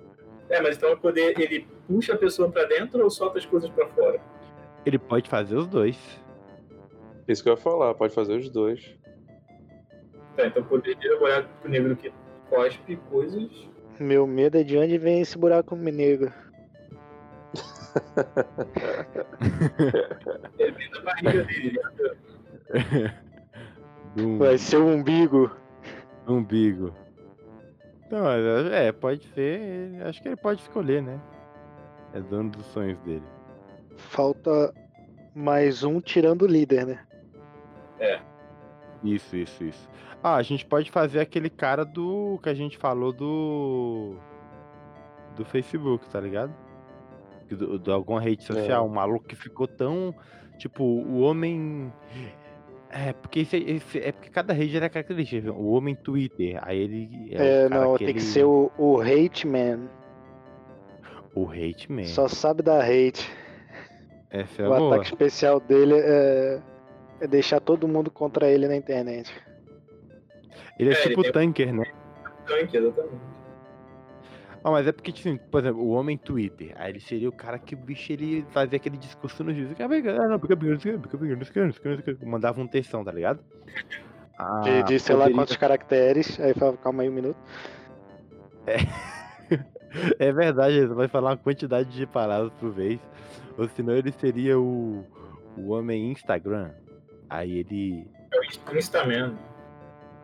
É, mas então o poder, ele puxa a pessoa pra dentro ou solta as coisas pra fora? Ele pode fazer os dois. Isso que eu ia falar, pode fazer os dois. Tá, então o poder dele é o buraco negro que cospe coisas. Meu medo é de onde vem esse buraco negro. Ele vem da barriga dele. né? Vai ser o umbigo. umbigo. Mas, é, pode ser. Acho que ele pode escolher, né? É dono dos sonhos dele. Falta mais um tirando o líder, né? Isso, isso, isso. Ah, a gente pode fazer aquele cara do. que a gente falou do. do Facebook, tá ligado? Do, de alguma rede social, um maluco que ficou tão. Tipo, o homem. É, porque esse, esse- é porque cada rede era característica. O homem Twitter, aí ele. É, o cara não, que tem que ele- ser o, o hate man. O hate man. Só sabe dar hate. Essa é o boa. ataque especial dele é, é deixar todo mundo contra ele na internet. Ele é, É, ele tipo tem- tanker, né? Tanque, exatamente. Ah, mas é porque, tipo, por exemplo, o homem Twitter, aí ele seria o cara que o bicho ele fazia aquele discurso no juízo. Mandava um textão, tá ligado? Ah, Ele disse sei lá quantos caracteres, aí falava, calma aí um minuto. É verdade, ele vai falar uma quantidade de palavras por vez. Ou senão ele seria o, o homem Instagram. Aí ele. É o Instaman.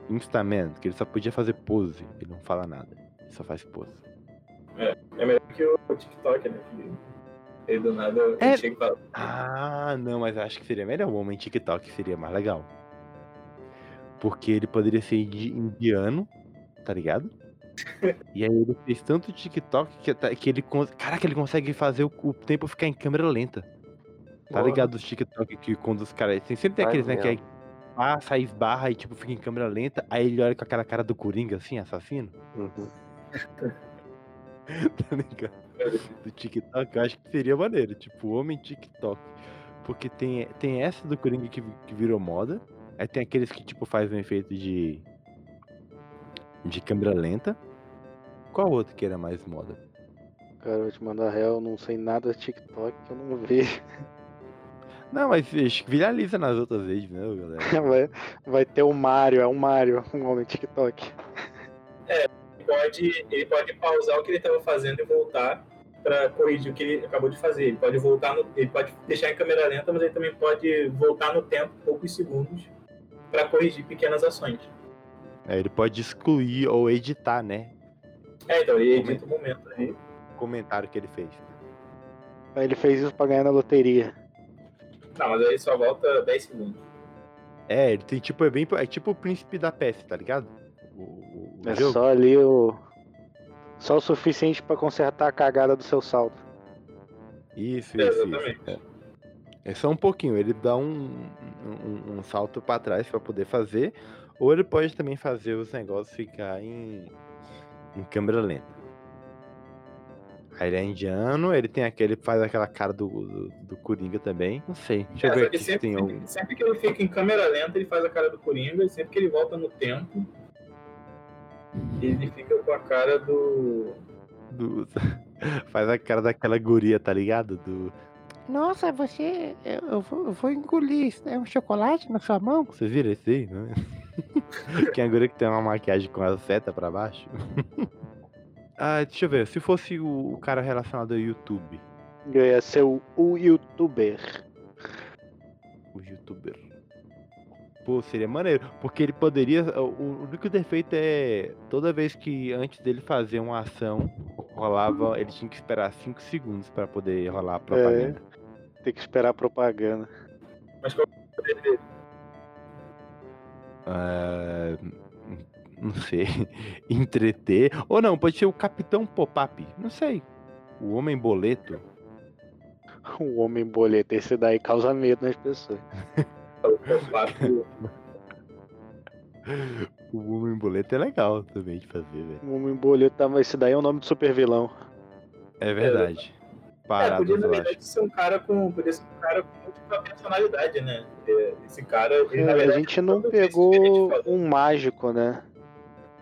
Instaman, que ele só podia fazer pose, ele não fala nada. Ele só faz pose. É melhor que o TikTok, né? Que do nada É. ele chega fala. Ah, não, mas eu acho que seria melhor o homem TikTok, seria mais legal. Porque ele poderia ser indi- indiano, tá ligado? E aí ele fez tanto TikTok que, tá- que ele. Caraca, ele consegue fazer o, o tempo ficar em câmera lenta. Tá Porra. ligado? Os TikTok que quando os caras. Tem, sempre tem aqueles, né? Que aí passa, aí esbarra e tipo fica em câmera lenta. Aí ele olha com aquela cara do Coringa, assim, assassino. Uhum. tá ligado? Do TikTok, eu acho que seria maneiro. Tipo, homem TikTok. Porque tem, tem essa do Coringa que, que virou moda. Aí tem aqueles que, tipo, faz um efeito de. de câmera lenta. Qual outro que era mais moda? Cara, eu vou te mandar real, eu não sei nada de TikTok, que eu não vejo. Não, mas acho que viraliza nas outras vezes, né, galera? Vai, vai ter o Mario, é um Mario, um homem TikTok. Pode, ele pode pausar o que ele estava fazendo e voltar para corrigir o que ele acabou de fazer. Ele pode voltar no, ele pode deixar em câmera lenta, mas ele também pode voltar no tempo, poucos segundos, para corrigir pequenas ações. Aí ele pode excluir ou editar, né? É, então ele edita o momento aí. O comentário que ele fez. Ele fez isso pra ganhar na loteria. Não, mas aí só volta 10 segundos. É, ele tem tipo, é bem. É tipo o príncipe da peste, tá ligado? É jogo. só ali o. Só o suficiente pra consertar a cagada do seu saldo. Isso, É, isso, exatamente. isso. É. É só um pouquinho, ele dá um, um, um salto pra trás pra poder fazer, ou ele pode também fazer os negócios ficar em, em câmera lenta. Aí ele é indiano, ele tem aquele, faz aquela cara do, do, do Coringa também. Não sei, deixa eu É, ver só aqui que se tem sempre, algum. sempre que ele fica em câmera lenta, ele faz a cara do Coringa, e sempre que ele volta no tempo, ele fica com a cara do. do- faz a cara daquela guria, tá ligado? Do. Nossa, você. Eu, eu vou, eu vou engolir. É um chocolate na sua mão? Você vira esse aí, né? que é a guria que tem uma maquiagem com a seta pra baixo. ah, deixa eu ver. Se fosse o, o cara relacionado ao YouTube. Eu ia ser o, o youtuber. O youtuber. Pô, seria maneiro. Porque ele poderia. O, único defeito é. Toda vez que antes dele fazer uma ação, rolava. Ele tinha que esperar 5 segundos pra poder rolar a propaganda. Tem que esperar a propaganda. Mas qual é o poder dele? Ah, não sei. Entreter. Ou não, pode ser o Capitão Pop-Up. Não sei. O Homem Boleto. O homem boleto, esse daí causa medo nas pessoas. O Homem Boleto é legal também de fazer, velho. O homem boleto, tá, mas esse daí é o nome do super vilão. É verdade. É, Paradas, podia na eu verdade acho. ser um cara com. Podia ser um cara com múltipla personalidade, né? É, Esse cara, ele, na É, a verdade, gente não todo esse pegou um mágico, né?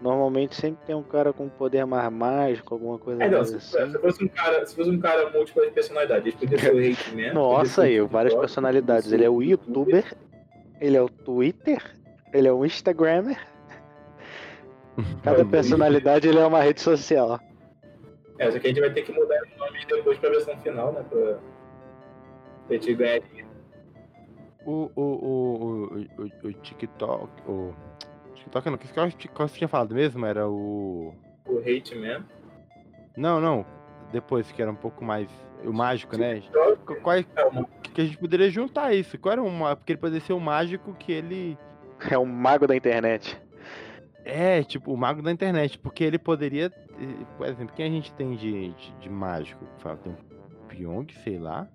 Normalmente sempre tem um cara com poder mais mágico, alguma coisa É, não, se, assim. se fosse um cara, se fosse um cara múltipla de personalidade, ele podia ser o Hate Man. Nossa, aí, várias personalidades. Ele é o youtuber, ele é o Twitter, ele é o Instagrammer. Cada É, personalidade ele é uma rede social. É, só que a gente vai ter que mudar o nome depois pra versão final, né? Pra, pra gente ganhar dinheiro. O, o, o, o, o, o TikTok. O. TikTok não, que você tinha falado mesmo? Era o. o Hate Man. Não, não. Depois que era um pouco mais. O mágico, né? É uma- que a gente poderia juntar isso? Qual era uma. Porque ele poderia ser o mágico que ele. É um mago da internet. É, tipo, o mago da internet. Porque ele poderia. Por exemplo, quem a gente tem de, de, de mágico? Fala, Tem um Pyong, sei lá.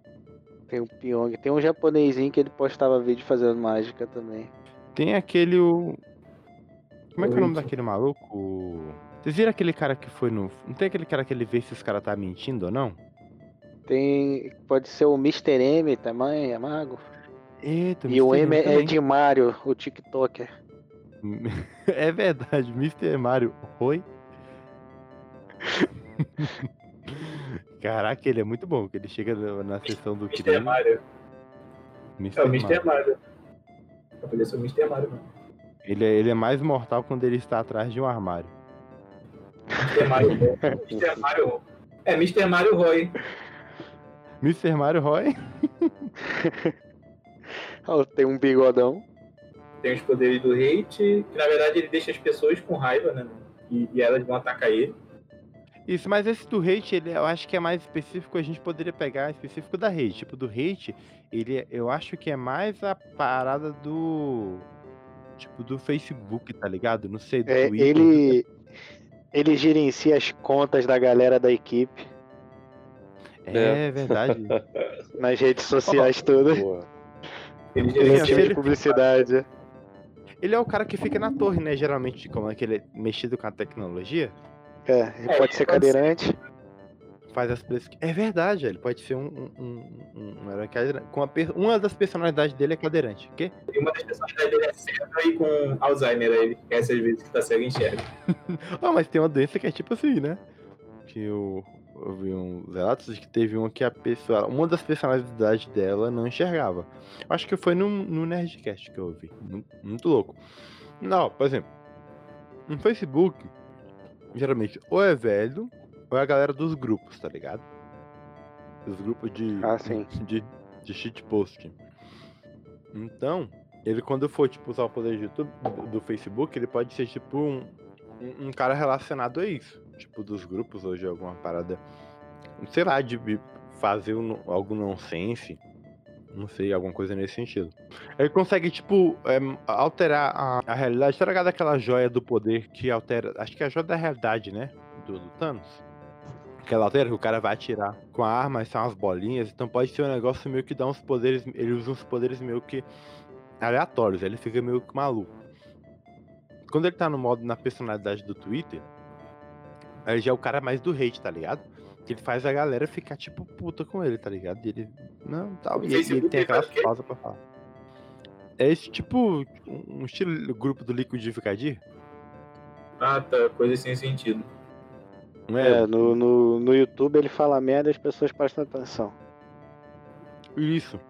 Tem o Pyong. Tem um japonesinho que ele postava vídeo fazendo mágica também. Tem aquele. O... Como é que é o nome daquele maluco? Vocês viram aquele cara que foi no. Não tem aquele cara que ele vê se os caras tá mentindo ou não? Tem. Pode ser o Mr. M também, é mago. Eita, E o Mr. M é de Mario, o TikToker. É verdade, Mr. Mario. Oi? Caraca, ele é muito bom, que ele chega na, sessão do Mr. crime. Mario. Mr. É o Mr. Mario. Mario. Eu falei sobre o Mr. Mario, não. Ele, é, ele é mais mortal quando ele está atrás de um armário. Mr. Mario. Mr. Mario. É, Mr. Mario Roy. Mr. Mario Roy? Tem um bigodão. Tem os poderes do hate, que na verdade ele deixa as pessoas com raiva, né? E, e elas vão atacar ele. Isso, mas esse do hate, ele, eu acho que é mais específico, a gente poderia pegar específico da hate. Tipo, do hate, ele, eu acho que é mais a parada do. Tipo, do Facebook, tá ligado? Não sei, do É, Twitter. ele, ele gerencia as contas da galera da equipe É, verdade. nas redes sociais todas. Porra. Ele gerencia time ele- de publicidade. ele é o cara que fica na torre, né? Geralmente, como é que ele é mexido com a tecnologia. É, ele É, pode ser cadeirante. Faz as. É verdade, ele pode ser um, um, um, um- um herói cadeirante. Com a per- Uma das personalidades dele é cadeirante. O quê? E uma das personalidades dele é cega e com Alzheimer. Aí ele esquece às vezes que tá cego e enxerga. Ah, mas tem uma doença que é tipo assim, né? Que eu vi uns relatos de que teve uma que a pessoa. Uma das personalidades dela não enxergava. Acho que foi no, no Nerdcast que eu ouvi. Muito, muito louco. Não, por exemplo, no Facebook, geralmente ou é velho, ou é a galera dos grupos, tá ligado? Os grupos de. Ah, sim. De, de shitpost. Então, ele quando for, tipo, usar o poder de YouTube, do, do Facebook, ele pode ser tipo um, um, um cara relacionado a isso. Tipo, dos grupos hoje, alguma parada. Sei lá, de fazer um, algo nonsense. Não sei, alguma coisa nesse sentido. Ele consegue, tipo, é, alterar a, a realidade. Tá ligado aquela joia do poder que altera. Acho que é a joia da realidade, né? Do, do Thanos. Que ela altera, que o cara vai atirar com a arma e são umas bolinhas. Então pode ser um negócio meio que dá uns poderes. Ele usa uns poderes meio que aleatórios. Ele fica meio que maluco. Quando ele tá no modo na personalidade do Twitter, ele já é o cara mais do hate, tá ligado? Que ele faz a galera ficar tipo puta com ele, tá ligado? E ele. Não, tal. E, ele- ele tem aquelas pausas pra falar. É esse tipo. Um estilo grupo do Liquidificadir? Ah, tá. Coisa sem sentido. Não É, no, no, no YouTube ele fala merda e as pessoas prestam atenção. Isso.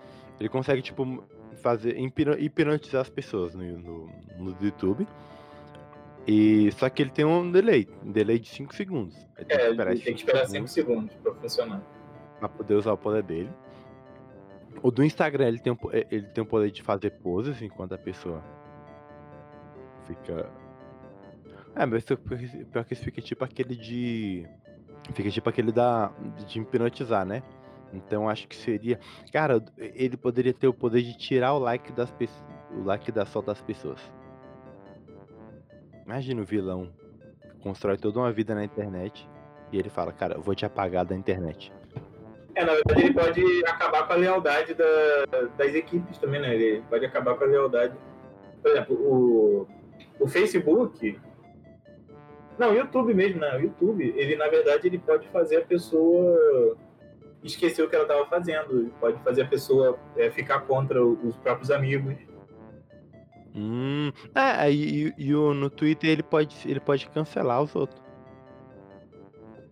Ele consegue, tipo, fazer. hipno- hipnotizar as pessoas no, no, no YouTube. E só que ele tem um delay, um delay de 5 segundos. Ele É, ele tem que esperar segundos 5 segundos pra funcionar. pra poder usar o poder dele. O do Instagram, ele tem, um, eh, ele tem o poder de fazer poses enquanto a pessoa fica. É, mas isso- pior que- pior que isso fica tipo aquele de. Fica tipo aquele da. de hipnotizar, né? Então acho que seria. Cara, ele poderia ter o poder de tirar o like das pessoas. O like da sol das pessoas. Imagina o vilão. Constrói toda uma vida na internet. E ele fala, cara, eu vou te apagar da internet. É, na verdade ele pode acabar com a lealdade da- das equipes também, né? Ele pode acabar com a lealdade. Por exemplo, o, o Facebook. Não, o YouTube mesmo, né? O YouTube, ele na verdade ele pode fazer a pessoa esquecer o que ela estava fazendo. Ele pode fazer a pessoa é, ficar contra os próprios amigos. Hum. É, e, e- e o- no Twitter ele pode, ele pode cancelar os outros.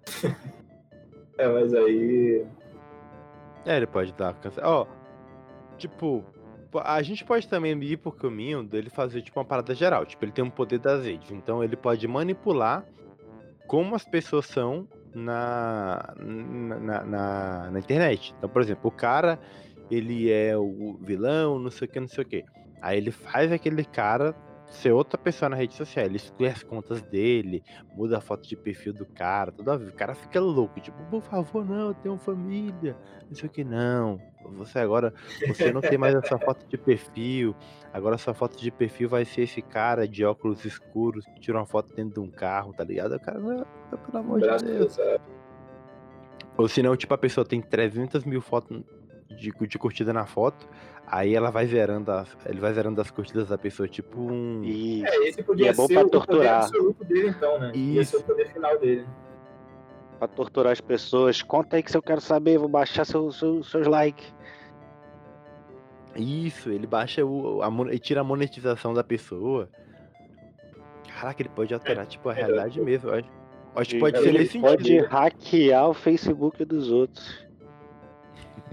É, mas aí. É, ele pode dar cancelar. Ó, tipo, po- a gente pode também ir pro caminho dele fazer, tipo, uma parada geral. Tipo, ele tem um poder das redes. Então ele pode manipular como as pessoas são na, na, na- na internet. Então, por exemplo, o cara, ele é o vilão, não sei o que, não sei o que. Aí ele faz aquele cara ser outra pessoa na rede social. Ele exclui as contas dele, muda a foto de perfil do cara, toda. O cara fica louco, tipo, por favor, não, eu tenho família, não sei o que, não. Você agora, você não tem mais essa foto de perfil. Agora sua foto de perfil vai ser esse cara de óculos escuros que tira uma foto dentro de um carro, tá ligado? O cara, não, pelo amor de Deus. cruzado. Ou senão, tipo, a pessoa tem 300 mil fotos de, de curtida na foto, aí ela vai zerando as, ele vai zerando as curtidas da pessoa, tipo um... E É, esse podia E é bom ser pra o poder torturar. absoluto dele, então, né? Ia ser Isso. o poder final dele. pra torturar as pessoas, conta aí que se eu quero saber, vou baixar seu, seu- seus likes. Isso, ele baixa o. A, ele tira a monetização da pessoa. Caraca, ele pode alterar, tipo, a é, realidade eu- mesmo. Eu acho, Acho que pode Ele ser Ele nesse pode sentido. hackear o Facebook dos outros.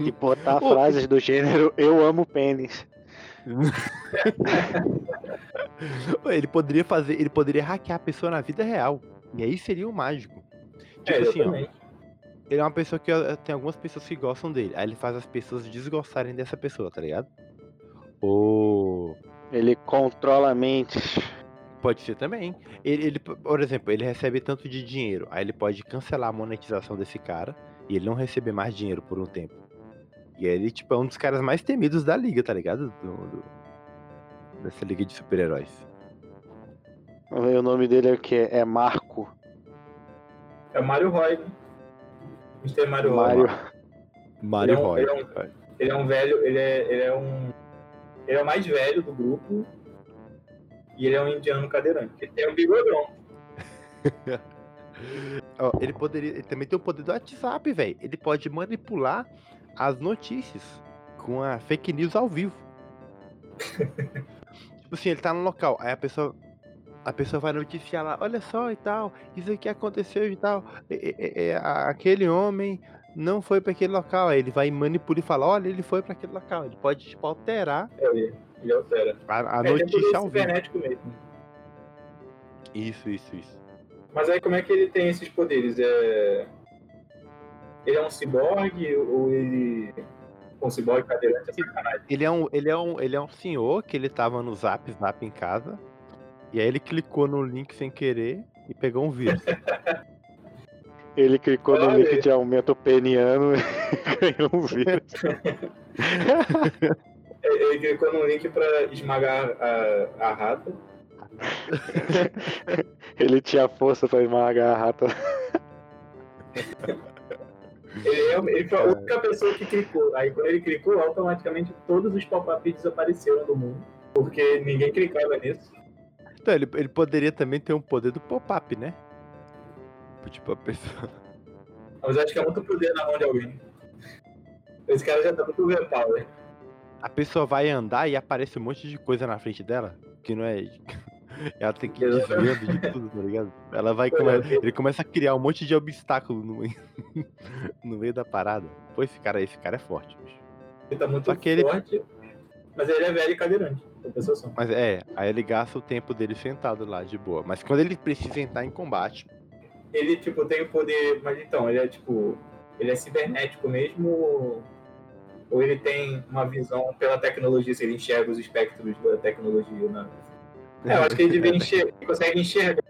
E botar frases do gênero Eu amo pênis. Ele poderia fazer, ele poderia hackear a pessoa na vida real. E aí seria o mágico. É, Tipo assim, ó, ele é uma pessoa que ó, tem algumas pessoas que gostam dele. Aí ele faz as pessoas desgostarem dessa pessoa, tá ligado? Ou Ele controla mentes. pode ser também. Ele, ele, por exemplo, ele recebe tanto de dinheiro. Aí ele pode cancelar a monetização desse cara e ele não receber mais dinheiro por um tempo. E ele, tipo, é um dos caras mais temidos da liga, tá ligado? Do- do- dessa liga de super-heróis. O nome dele é o que? É Marco. É o Mario Roy, né? Mr. Mario, Mario. Roy. Mario Ele é um- Roy. ele é um- Ele é um velho, ele é, ele é um. Ele é o mais velho do grupo. E ele é um indiano cadeirante. Ele tem um bigodão. Ele poderia. Ele também tem o poder do WhatsApp, velho. Ele pode manipular as notícias com a fake news ao vivo. tipo assim, ele tá no local, aí a pessoa. A pessoa vai noticiar lá, olha só e tal, isso aqui aconteceu e tal. e- e- e- a- aquele homem não foi pra aquele local. Aí ele vai manipular e fala, olha, ele foi pra aquele local. Ele pode, tipo, alterar Ele, ele altera. a, a é, notícia ao vivo. mesmo. Isso, isso, isso. Mas aí como é que ele tem esses poderes? É... Ele é um ciborgue ou ele. Um ciborgue cadeirante é sacanagem. Ele é um, ele é um, ele é um senhor que ele tava no Zap, Zap em casa. E aí ele clicou no link sem querer e pegou um vírus. Ele clicou no Olha link aí. de aumento peniano e ganhou um vírus. Ele clicou no link pra esmagar a, a rata. Ele tinha força pra esmagar a rata. Ele, é, ele foi a única pessoa que clicou. Aí quando ele clicou, automaticamente todos os pop-ups desapareceram do mundo. Porque ninguém clicava nisso. Então, ele, ele poderia também ter um poder do pop-up, né? Tipo, a pessoa. Mas acho que é muito poder na mão de alguém. Esse cara já tá muito overpower. A pessoa vai andar e aparece um monte de coisa na frente dela. Que não é. Ela tem que ir desviando de tudo, tá ligado? Ela vai. come- Ele começa a criar um monte de obstáculo no meio, no meio da parada. Pô, esse cara aí, esse cara é forte, bicho. Ele tá muito Só que ele- forte. Mas ele é velho e cadeirante. Mas é, aí ele gasta o tempo dele sentado lá, de boa. Mas quando ele precisa entrar em combate, Ele, tipo, tem o poder. Mas então, ele é tipo. Ele é cibernético mesmo. Ou ele tem uma visão pela tecnologia, se ele enxerga os espectros da tecnologia, né? É, eu acho que ele devia enxergar, ele consegue enxergar,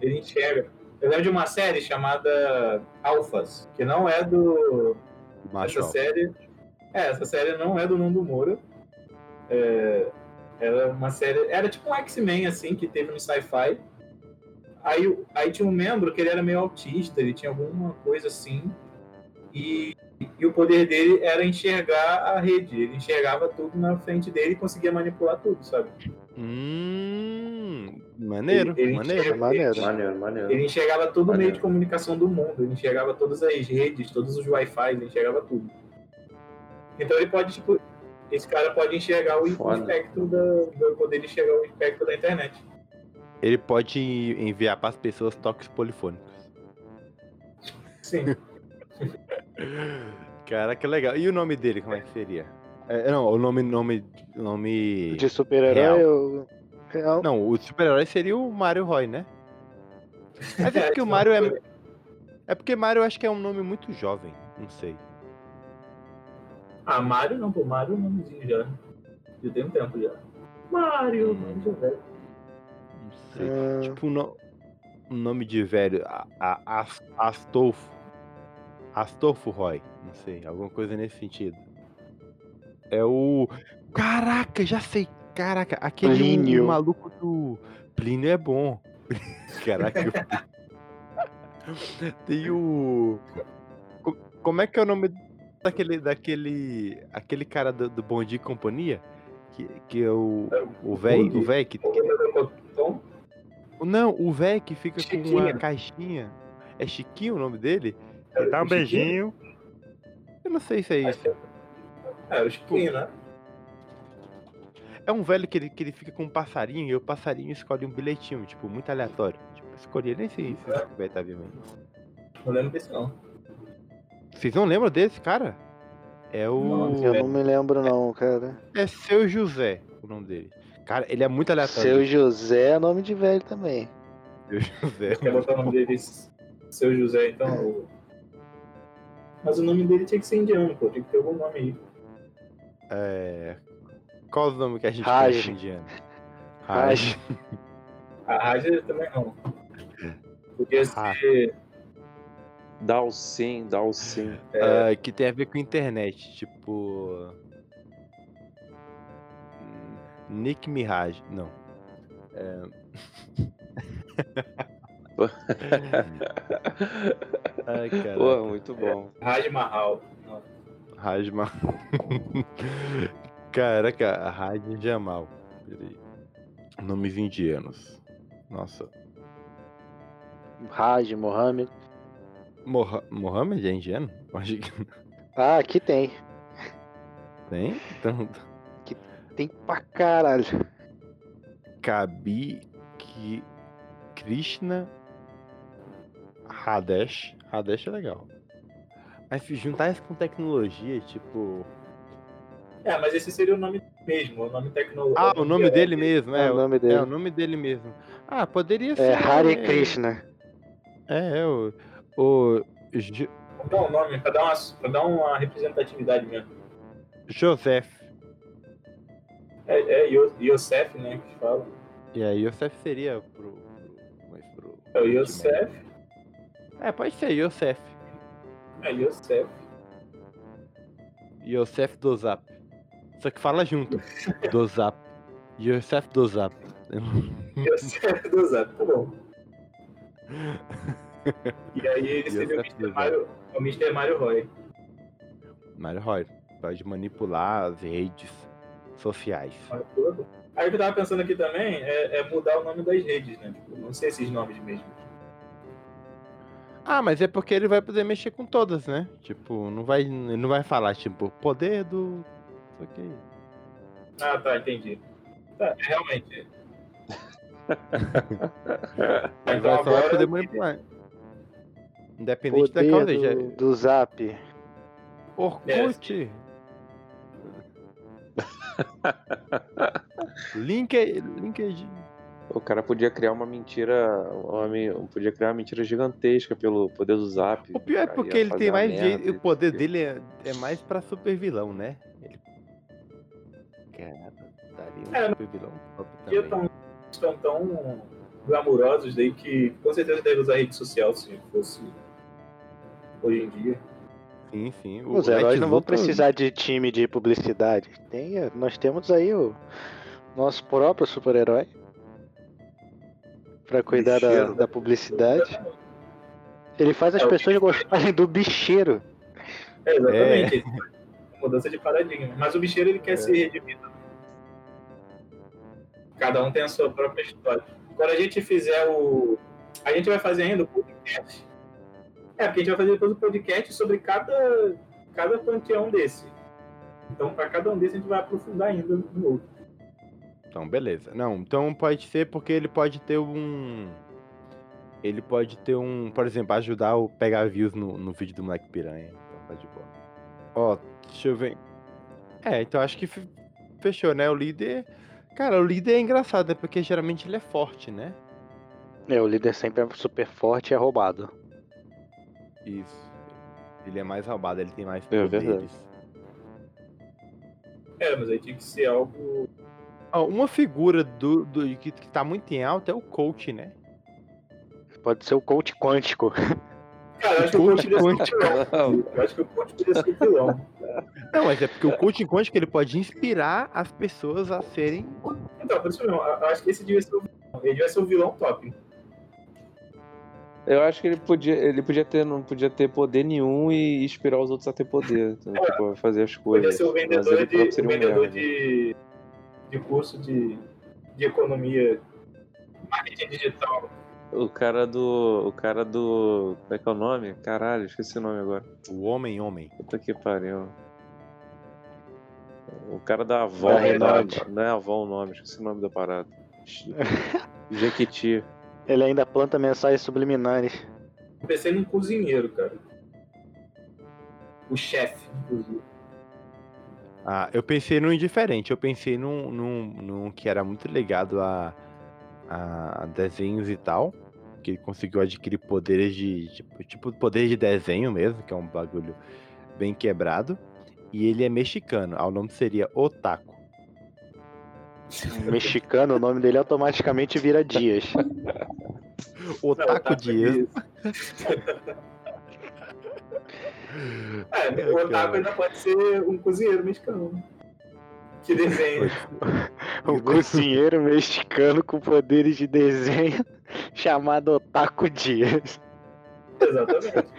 ele enxerga. Eu lembro de uma série chamada Alphas, que não é do. macho essa série. É, essa série não é do Nando Moura. É, era é uma série. Era tipo um X-Men, assim, que teve no sci-fi. Aí, aí tinha um membro que ele era meio autista, ele tinha alguma coisa assim. E, e o poder dele era enxergar a rede. Ele enxergava tudo na frente dele e conseguia manipular tudo, sabe? Hum, maneiro, Ele- ele maneiro. enxerga- Maneiro. Maneiro, maneiro. Ele enxergava todo o meio de comunicação do mundo, ele enxergava todas as redes, todos os Wi-Fi, ele enxergava tudo. Então ele pode, tipo, esse cara pode enxergar o Foda. espectro da. do- poder enxergar o espectro da internet. Ele pode enviar para as pessoas toques polifônicos. Sim. Cara, que legal. E o nome dele, como é que seria? É, não, o nome, nome, nome. De super-herói, Real. eu. Real. Não, o super-herói seria o Mario Roy, né? Mas é porque o Mario é. É porque Mario eu acho que é um nome muito jovem. Não sei. Ah, Mario não, pô, Mario é um nomezinho já. Já tem um tempo já. Mario, Hum. Mario já é velho. Não sei. Ah, Tipo, um, no- um nome de velho. A, a, As- Astolfo. Astolfo Roy. Não sei. Alguma coisa nesse sentido. É o. Caraca, já sei. Caraca, aquele Plínio. maluco do. Plínio é bom. Caraca. Tem o. Co- Como é que é o nome daquele. daquele. aquele cara do, do Bom Dia e Companhia? Que, que é o. O velho. O velho que, não, o velho que fica com uma caixinha. É Chiquinho o nome dele? Era Dá um Chiquinho? beijinho. Eu não sei se é isso. É, o Chiquinho, né? É um velho que ele, que ele fica com um passarinho e o passarinho escolhe um bilhetinho, tipo, muito aleatório. Tipo, escolhi, nem sei se esse velho tá vivo ainda. Não lembro desse não. Vocês não lembram desse, cara? É o. Não, Eu não me lembro não, cara. É seu José, o nome dele. Cara, ele é muito aleatório. Seu José é nome de velho também. Seu José. Quer botar o nome dele seu José, então. Mas o nome dele tinha que ser indiano, pô. Tinha que ter algum nome aí. É. Qual o nome que a gente Raj. conhece indiano? Raj. A Raja também não. Podia ser. Dalcin, Dalcin. Ah, que tem a ver com internet, tipo. Nick Mirage. Não. É... Ai, cara. Pô, muito bom. Raj Mahal. Não. Rajma. Caraca, Raj Jamal. Peraí. Nomes indianos. Nossa. Raj, Mohammed. Moha Mohammed é indiano? Acho que Ah, aqui tem. tem. Então, Tem pra caralho. Kabi Krishna Hadesh. Hadesh é legal. Mas se juntar isso com tecnologia, tipo. É, mas esse seria o nome mesmo, o nome tecnológico. Ah, o nome dele mesmo, é. É o nome É dele. o nome dele mesmo. Ah, poderia ser. É Hare? Krishna. É, é o. O. Jo- dar um nome pra dar uma, pra dar uma representatividade mesmo. Joseph. É, é Yo- Yosef, né? Que fala. E aí, Yosef seria pro. pro, mas pro É o Yosef. É, pode ser Yosef. É Yosef. Yosef do Zap. Só que fala junto. Do Zap. Yosef do Zap. Yosef do Zap, tá bom. E aí ele seria o Mr. Mario, o Mr. Mario Roy. Mario Roy. Pode manipular as redes sociais. Aí o que eu tava pensando aqui também é, é mudar o nome das redes, né? Tipo, não sei esses nomes mesmo. Ah, mas é porque ele vai poder mexer com todas, né? Tipo, não vai, ele não vai falar, tipo, poder do. Isso aqui. Ah, tá, entendi. Tá, realmente. Ele Então vai só vai agora poder manipular. Independente da Poder causa. Já... do, do Zap. Orkut. Link, LinkedIn. O cara podia criar uma mentira. Uma, podia criar uma mentira gigantesca pelo poder do zap. O pior é porque ele tem mais merda jeito. O poder dele é, é mais pra super vilão, né? Ele. Cara, daria um É, super vilão top tão, estão tão glamurosos daí que com certeza deve usar rede social se fosse hoje em dia. Sim, sim. O Os heróis não vão precisar de time de publicidade. Tem, nós temos aí o nosso próprio super-herói. Pra cuidar da, da publicidade. Ele faz as É, pessoas gostarem do bicheiro. É, exatamente. Mudança de paradigma. Mas o bicheiro ele É. quer ser redimido. Cada um tem a sua própria história. Quando a gente fizer o. A gente vai fazer ainda o podcast. É, porque a gente vai fazer depois o podcast sobre cada, cada panteão desse. Então, para cada um desses, a gente vai aprofundar ainda no outro. Então, beleza. Não, então pode ser porque ele pode ter um. Ele pode ter um. Por exemplo, ajudar o pegar views no, no vídeo do Moleque Piranha. Então tá de boa. Ó, deixa eu ver. É, então acho que fe- fechou, né? O líder. Cara, o líder é engraçado, né? Porque geralmente ele é forte, né? É, o líder sempre é super forte e é roubado. Isso. Ele é mais roubado, ele tem mais É poderes. verdade. É, mas aí tinha que ser algo. Uma figura do, do que, que tá muito em alta é o coach, né? Pode ser o coach quântico. Cara, eu acho que o coach podia ser o vilão. Não, Eu acho que o coach podia ser o vilão. Não, mas é porque o coaching quântico ele pode inspirar as pessoas a serem. Então, por isso mesmo, acho que esse devia ser o vilão. Ele devia ser o vilão top. Eu acho que ele podia, ele podia ter, não podia ter poder nenhum e inspirar os outros a ter poder. Então, tipo, fazer as Podia coisas. ser o vendedor, de, o um vendedor de, de curso de, de economia, marketing digital. O cara do. O cara do. Como é que é o nome? Caralho, esqueci o nome agora. O homem-homem. Puta que pariu. o cara da Avon, Da da, não é Avon o nome, esqueci o nome da parada. Jequiti. Ele ainda planta mensagens subliminares. Pensei num cozinheiro, cara. O chefe, inclusive. Ah, eu pensei num diferente. Eu pensei num, num, num que era muito ligado a, a desenhos e tal. Que ele conseguiu adquirir poderes de. Tipo, tipo poderes de desenho mesmo, que é um bagulho bem quebrado. E ele é mexicano. Ah, O nome seria Otaku. Mexicano, o nome dele automaticamente vira Dias. Otaku Dias. É, o otaku ainda pode ser um cozinheiro mexicano. Que desenha. Um cozinheiro mexicano com poderes de desenho chamado Otaku Dias. Exatamente.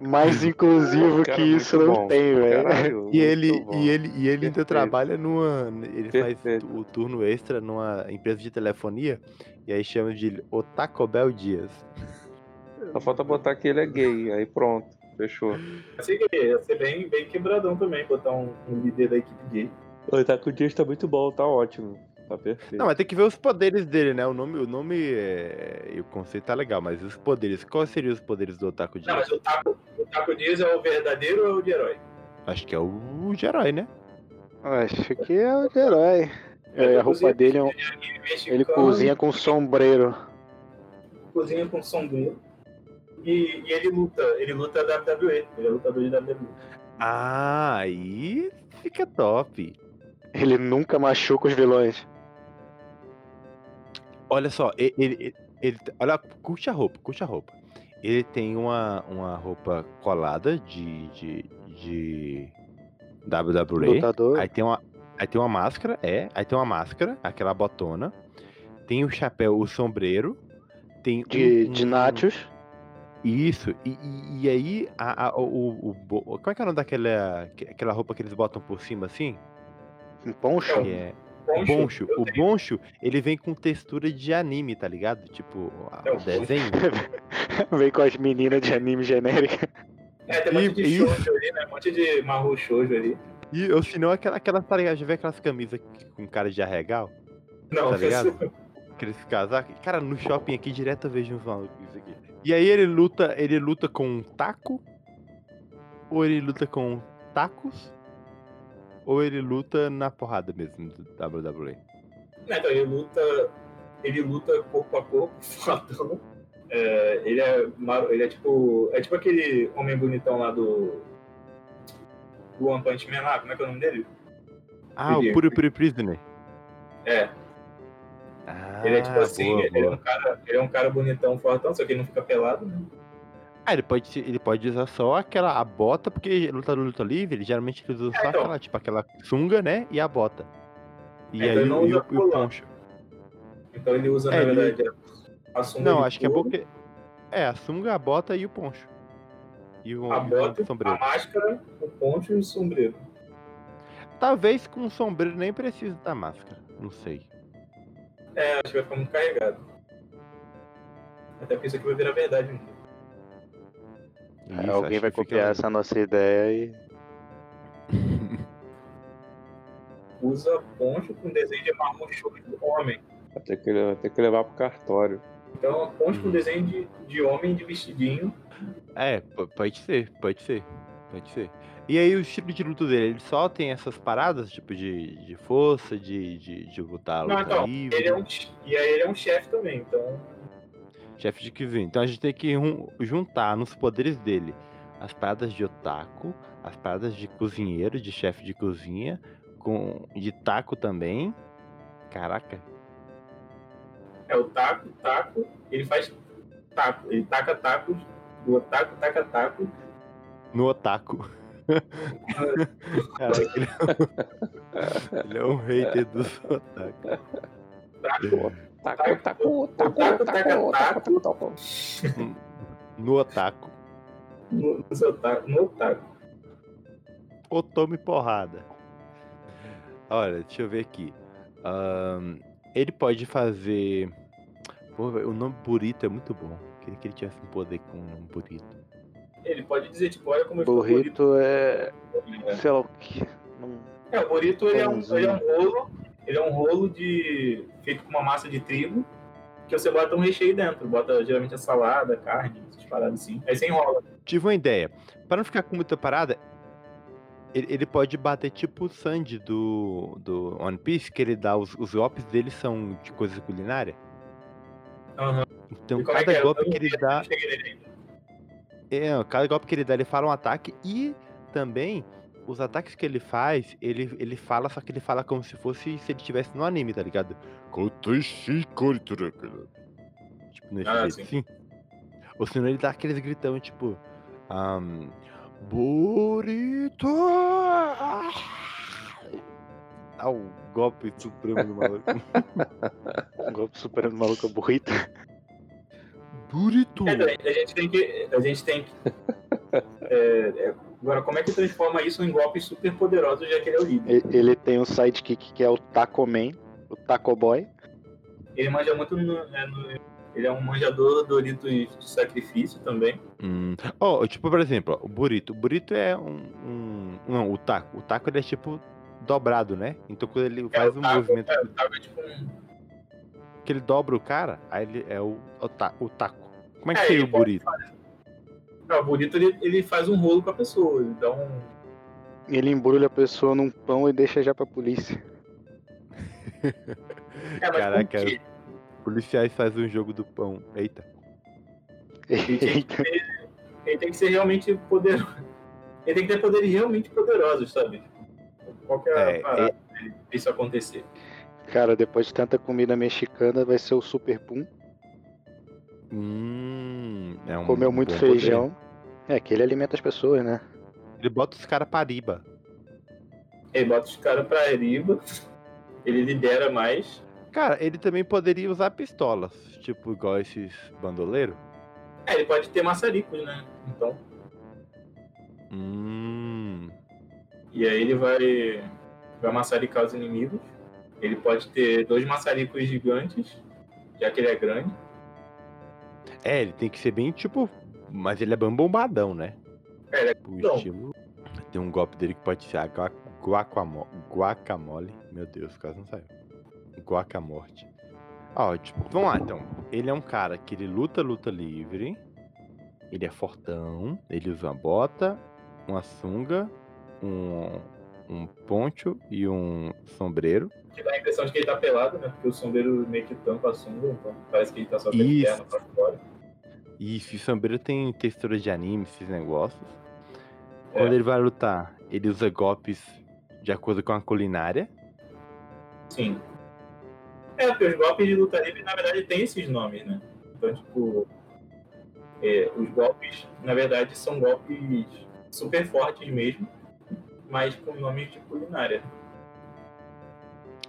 Mais inclusivo Cara, que isso não bom. tem, velho. E ele, bom. e ele, e ele ainda trabalha numa. Ele faz Perfeito. o turno extra numa empresa de telefonia. E aí chama de Otaku Bel Dias. Só falta botar que ele é gay, aí pronto, fechou. Assim que ia ser bem, bem quebradão também, botar um, um líder da equipe gay. O Itaku Dias tá muito bom, tá ótimo. Tá perfeito. Não, mas tem que ver os poderes dele, né? O nome, o nome é... e o conceito tá legal, mas os poderes, quais seriam os poderes do Otaku Não, Dias? mas o Taco, o Taco Dias é o verdadeiro ou é o de herói? Acho que é o de herói, né? Acho que é o de herói. É, a roupa dele é um- Ele cozinha com sombreiro. cozinha com sombreiro. E, e ele luta, ele luta WWE, ele é lutador de WWE. Ah, aí fica top. Ele nunca machuca os vilões. Olha só, ele, ele, ele- olha, curte a roupa, curte a roupa. Ele tem uma, uma roupa colada de, de, de WWE. Lutador. Aí tem uma, aí tem uma máscara, é. Aí tem uma máscara, aquela botona. Tem o chapéu, o sombreiro. Tem De, um- de um- nachos. Isso. E, e, e aí, a, a- o, o, bo- Como é que é o nome daquela que- aquela roupa que eles botam por cima assim? Um poncho. Que é. Poncho, Boncho. eu O tenho. boncho, ele vem com textura de anime, tá ligado? Tipo, É, o o desenho. Vem com as meninas de anime genérica. É, tem um monte de Isso. shoujo ali, né? Um monte de marro shoujo ali. E, ou senão aquela, aquela, tá ligado? Já vê aquelas camisas com cara de arregal? Não, Tá ligado? Aqueles casacos. Cara, no shopping aqui direto eu vejo uns malucos aqui. E aí ele luta, ele luta com um taco? Ou ele luta com tacos? Ou ele luta na porrada mesmo do WWE? Não, então ele luta. Ele luta corpo a corpo, fodão. É, ele é. Ele é tipo. É tipo aquele homem bonitão lá do. Do One Punch Man lá, como é que é o nome dele? Ah, o Puri Puri Prisoner. É, Ah, ele é tipo assim, boa, ele, é boa. um cara, ele é um cara bonitão, fortão, só que ele não fica pelado, né? Ah, ele pode, ele pode usar só aquela a bota, porque lutador luta livre, ele geralmente ele usa só então. aquela, tipo, aquela sunga, né? E a bota. E É, então aí ele não o, e usa o, e o poncho. Então ele usa, É, na ele- verdade, a sunga Não, acho que é couro, porque. É, a sunga, a bota e o poncho. E o, A e o bota, a sombreiro. máscara, o poncho e o sombreiro. Talvez com o sombreiro nem precise da máscara. Não sei. É, acho que vai ficar muito carregado. Até porque isso aqui vai virar verdade um dia. Isso, Alguém vai fica copiar essa nossa ideia e. Usa poncho com desenho de marrom show de homem. Vai ter que, vai ter que levar pro cartório. Então, poncho com Uhum. desenho de, de homem de vestidinho. É, pode ser, pode ser. Pode ser. E aí o estilo de luta dele, ele só tem essas paradas, tipo, de, de força, de, de, de lutar Não, luta então, livre. ele é um, e aí ele é um chefe também, então. Chefe de cozinha. Então a gente tem que jun- juntar nos poderes dele as paradas de otaku, as paradas de cozinheiro, de chefe de cozinha, com de taco também. Caraca. É o taco, taco, ele faz taco, ele taca tacos, do otaku taca taco. No otaku. Caraca, ele é um, ele é um hater dos otaku. Taco, Taco, taco, taco, taco, taco, taco, taco. No otaku. no, no seu taco, no taco. Ou tome porrada. Olha, deixa eu ver aqui. Ahn, ele pode fazer. Pô, o nome Burrito é muito bom. Queria que ele tivesse um poder com um Burrito. Ele pode dizer, tipo, olha como eu estou Burrito é. bonito, né? sei lá o que. Não... É, o burrito ele é, um, ele é um rolo. Ele é um rolo de. feito com uma massa de trigo. Que você bota um recheio dentro. Bota geralmente a salada, carne, essas paradas assim. Aí você enrola. Tive uma ideia. Para não ficar com muita parada, ele, pode bater tipo o Sandy do, do One Piece, que ele dá os, os golpes dele são de coisa culinária. Aham. Então é cada é? Eu golpe que ele dá. É, cada golpe que ele dá, ele fala um ataque e também os ataques que ele faz, ele, ele fala, só que ele fala como se fosse se ele estivesse no anime, tá ligado? Tipo, nesse Ah, jeito, sim. assim. Ou senão ele dá aqueles gritão, tipo. Um, Burito! Dá o golpe supremo do maluco. O golpe superando o maluco é burrito. Burito! É, a gente tem que. A gente tem que. é, é, agora, como é que transforma isso em golpes super poderosos, já que ele é o líder? Ele tem um sidekick que é o Taco Man, o Taco Boy. Ele manja muito no, é, no- Ele é um manjador Doritos de sacrifício também. Hum. Oh, tipo, por exemplo, ó, o burrito. O burrito é um, um- Não, o taco. O taco ele é tipo dobrado, né? Então quando ele É, faz o um taco, movimento é, o taco é tipo um. Que ele dobra o cara, aí ele é o, o, ta- o taco. Como é que É, seria o burrito? Não, o bonito ele, ele faz um rolo pra pessoa. Ele dá um. Ele embrulha a pessoa num pão e deixa já pra polícia. É, Caraca. Policiais fazem um jogo do pão. Eita. Ele tem, que ser, ele tem que ser realmente poderoso. Ele tem que ter poderes realmente poderosos, sabe? Qual que é a É, parada de isso acontecer? Cara, depois de tanta comida mexicana, vai ser o Super Pum. Hum, é um Comeu muito bom poder. feijão. É, que ele alimenta as pessoas, né? Ele bota os caras pra riba. Ele bota os caras pra riba, ele lidera mais. Cara, ele também poderia usar pistolas, tipo igual esses bandoleiros. É, ele pode ter maçaricos, né? Então. Hum. E aí ele vai, vai maçaricar os inimigos. Ele pode ter dois maçaricos gigantes, já que ele é grande. É, ele tem que ser bem tipo. Mas ele é bem bombadão, né? É, ele é O estilo. Tem um golpe dele que pode ser a gua- guacamo- guacamole. Meu Deus, quase não saiu. Guacamorte. Ó, tipo, vamos lá então. Ele é um cara que ele luta, luta livre. Ele é fortão. Ele usa uma bota, uma sunga, um, um poncho e um sombreiro. Que dá a impressão de que ele tá pelado, né? Porque o sombreiro meio que tampa a sunga, então parece que ele tá só Isso. perna pra fora. E esse sombreiro tem textura de anime, esses negócios. É. Quando ele vai lutar, ele usa golpes de acordo com a culinária. Sim. É, porque os golpes de luta livre, na verdade, tem esses nomes, né? Então, tipo, é, os golpes, na verdade, são golpes super fortes mesmo, mas com nomes de culinária.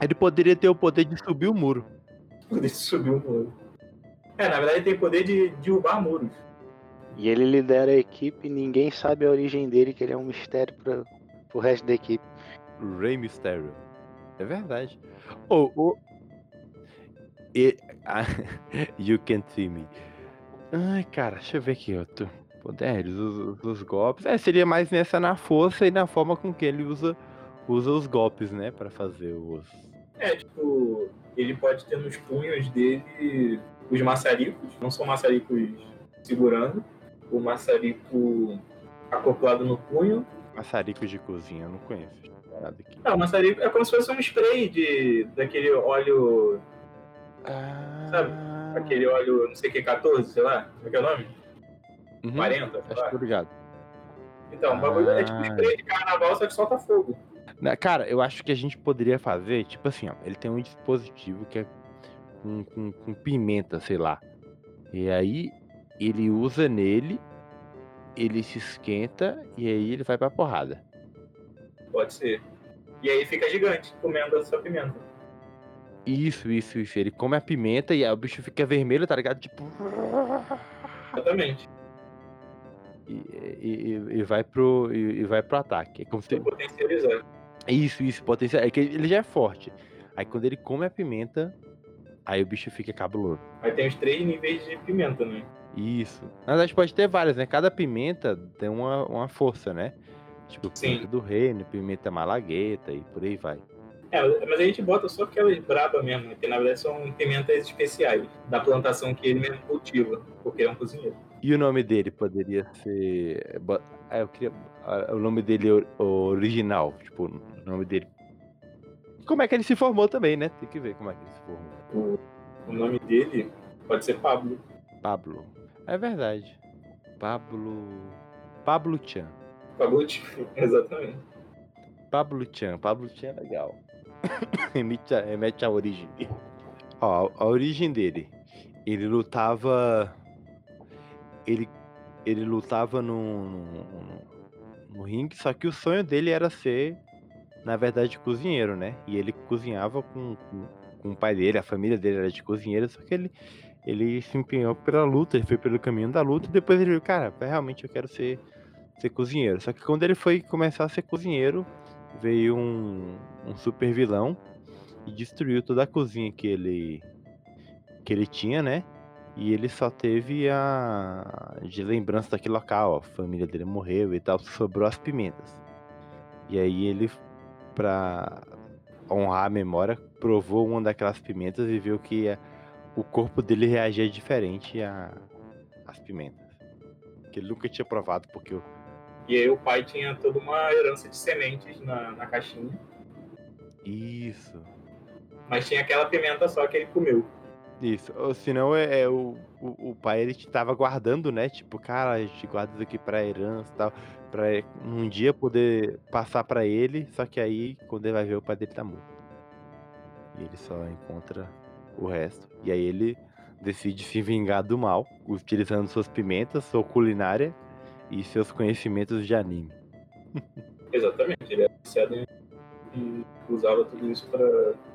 Ele poderia ter o poder de subir o muro. Poder subir o muro. É, na verdade, ele tem poder de derrubar muros. E ele lidera a equipe e ninguém sabe a origem dele, que ele é um mistério pra, pro resto da equipe. Rey Mysterio. É verdade. Ou. Oh, e, ah, you can see me. Ai, cara, deixa eu ver aqui outro. Poderes, os, os- os golpes. É, seria mais nessa na força e na forma com que ele usa, usa os golpes, né? Pra fazer os. É, tipo, ele pode ter nos punhos dele os maçaricos, não são maçaricos segurando, o maçarico acoplado no punho. Maçaricos de cozinha, eu não conheço. Nada aqui. Não, o maçarico é como se fosse um spray de, daquele óleo, Sabe? Ah, aquele óleo, não sei o que, 14, sei lá, como é que é o nome? uhum, 40, sei Acho lá. tô ligado. Então, o bagulho é tipo Ah. spray de carnaval, só que solta fogo. Na- Cara, eu acho que a gente poderia fazer, tipo assim, ó, ele tem um dispositivo que é com, com, com pimenta, sei lá. E aí ele usa nele, ele se esquenta e aí ele vai pra porrada. Pode ser. E aí fica gigante comendo essa pimenta. Isso, isso, isso. Ele come a pimenta e aí o bicho fica vermelho, tá ligado? Tipo. Exatamente. E, e- e- vai pro. E, e vai pro ataque. É como se. Pra potencializar. Isso, isso, potencial. É que ele já é forte. Aí quando ele come a pimenta, aí o bicho fica cabuloso. Aí tem os três níveis de pimenta, né? Isso. Na verdade, pode ter várias, né? Cada pimenta tem uma, uma força, né? Tipo, Sim. pimenta do reino, pimenta malagueta e por aí vai. É, mas a gente bota só aquelas braba mesmo, que na verdade são pimentas especiais, da plantação que ele mesmo cultiva, porque é um cozinheiro. E o nome dele poderia ser. bo- Ah, eu queria. ah, O nome dele or- original. Tipo, o nome dele. Como é que ele se formou também, né? Tem que ver como é que ele se formou. O, nome dele pode ser Pablo. Pablo. É verdade. Pablo. Pablo Chan. Pablo, tipo, exatamente. Pablo Chan. Pablo Chan é legal. remete, a, remete à origem. Ó, a origem dele. Ele lutava. Ele, ele lutava no, ringue, só que o sonho dele era ser, na verdade, cozinheiro, né? E ele cozinhava com, com, com o pai dele, a família dele era de cozinheiro, só que ele, ele se empenhou pela luta, ele foi pelo caminho da luta, e depois ele viu, cara, realmente eu quero ser, ser cozinheiro. Só que quando ele foi começar a ser cozinheiro, veio um, um super vilão e destruiu toda a cozinha que ele que ele tinha, né? E ele só teve a de lembrança daquele local, a família dele morreu e tal, sobrou as pimentas. E aí ele pra honrar a memória, provou uma daquelas pimentas e viu que a- o corpo dele reagia diferente às pimentas. Que ele nunca tinha provado porque o E aí o pai tinha toda uma herança de sementes na, na caixinha, isso mas tinha aquela pimenta só que ele comeu. Isso, ou senão é, é o, o, o pai ele tava guardando, né? Tipo, cara, a gente guarda isso aqui pra herança e tal, pra um dia poder passar pra ele, só que aí quando ele vai ver o pai dele tá morto. E ele só encontra o resto. E aí ele decide se vingar do mal, utilizando suas pimentas, sua culinária e seus conhecimentos de anime. Exatamente, ele era viciado e usava tudo isso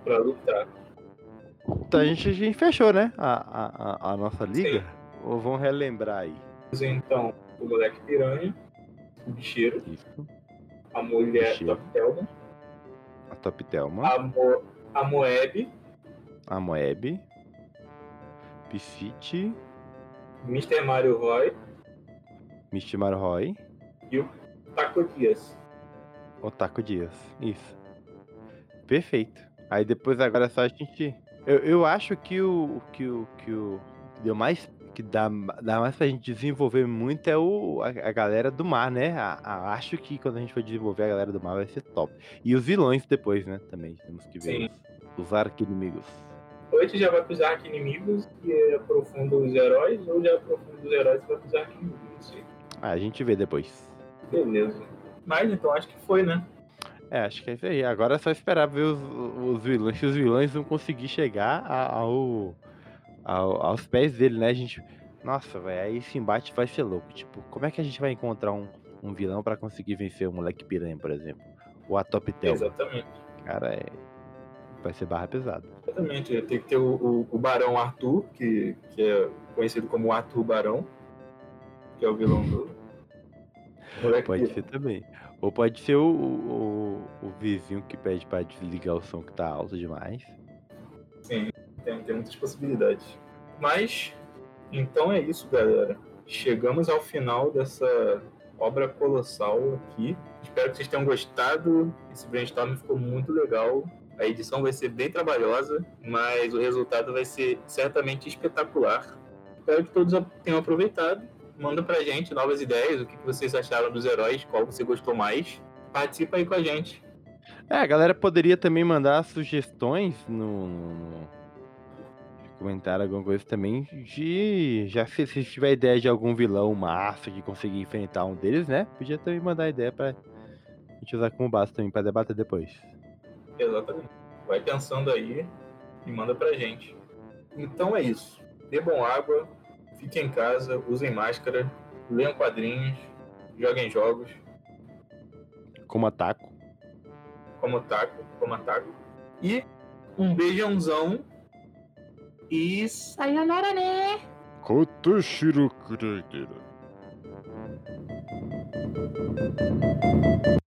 pra lutar. Então a gente, a gente fechou, né? A, a, a- nossa liga. Ou vamos relembrar aí. Então, o moleque piranha, o bicheiro, Isso. a mulher Bicheiro. Top Telma, A Top Telma. a, Mo, a Moeb, a Moeb, Piscite, Mr. Mario Roy Misty Marroy, e o Taco Dias. Otaku Dias. Isso. Perfeito. Aí depois agora é só a gente. Eu, eu acho que o que o que o que deu mais que dá, dá mais pra gente desenvolver muito é o, a, a galera do mar, né? A- a- acho que quando a gente for desenvolver a galera do mar vai ser top. E os vilões depois, né? Também temos que ver Sim. os, os arqui-inimigos. Gente já vai pros arqui-inimigos e aprofunda os heróis, ou já aprofunda os heróis e vai pros arqui-inimigos. Não sei. Ah, a gente vê depois. Beleza. Mas então acho que foi, né? É, acho que é isso aí. Agora é só esperar ver os, os vilões, se os vilões vão conseguir chegar a- ao, ao- aos pés dele, né, gente? Nossa, velho, aí esse embate vai ser louco. Tipo, como é que a gente vai encontrar um, um vilão pra conseguir vencer o moleque piranha, por exemplo? Ou a Top? Exatamente. Cara, é... vai ser barra pesada. Exatamente. Tem que ter o, o- o Barão Arthur, que, que é conhecido como Arthur Barão, que é o vilão do. Moleque Pode Piranha. ser também. Ou pode ser o, o, o vizinho que pede pra desligar o som que tá alto demais. Tem, tem muitas possibilidades. Mas, então é isso, galera. Chegamos ao final dessa obra colossal aqui. Espero que vocês tenham gostado. Esse brainstorm ficou muito legal. A edição vai ser bem trabalhosa, mas o resultado vai ser certamente espetacular. Espero que todos tenham aproveitado. Manda pra gente novas ideias, o que vocês acharam dos heróis, qual você gostou mais. Participa aí com a gente. É, a galera poderia também mandar sugestões no, no- comentário alguma coisa também de já se, se tiver ideia de algum vilão massa que conseguir enfrentar um deles, né? Podia também mandar ideia pra gente usar como base também pra debater depois. Exatamente. Vai pensando aí e manda pra gente. Então é isso. Bebam água, fiquem em casa, usem máscara, leiam quadrinhos, joguem jogos, Como ataco. como taco, como taco. E um beijãozão e sayonara né? Kotoshiro Kureira.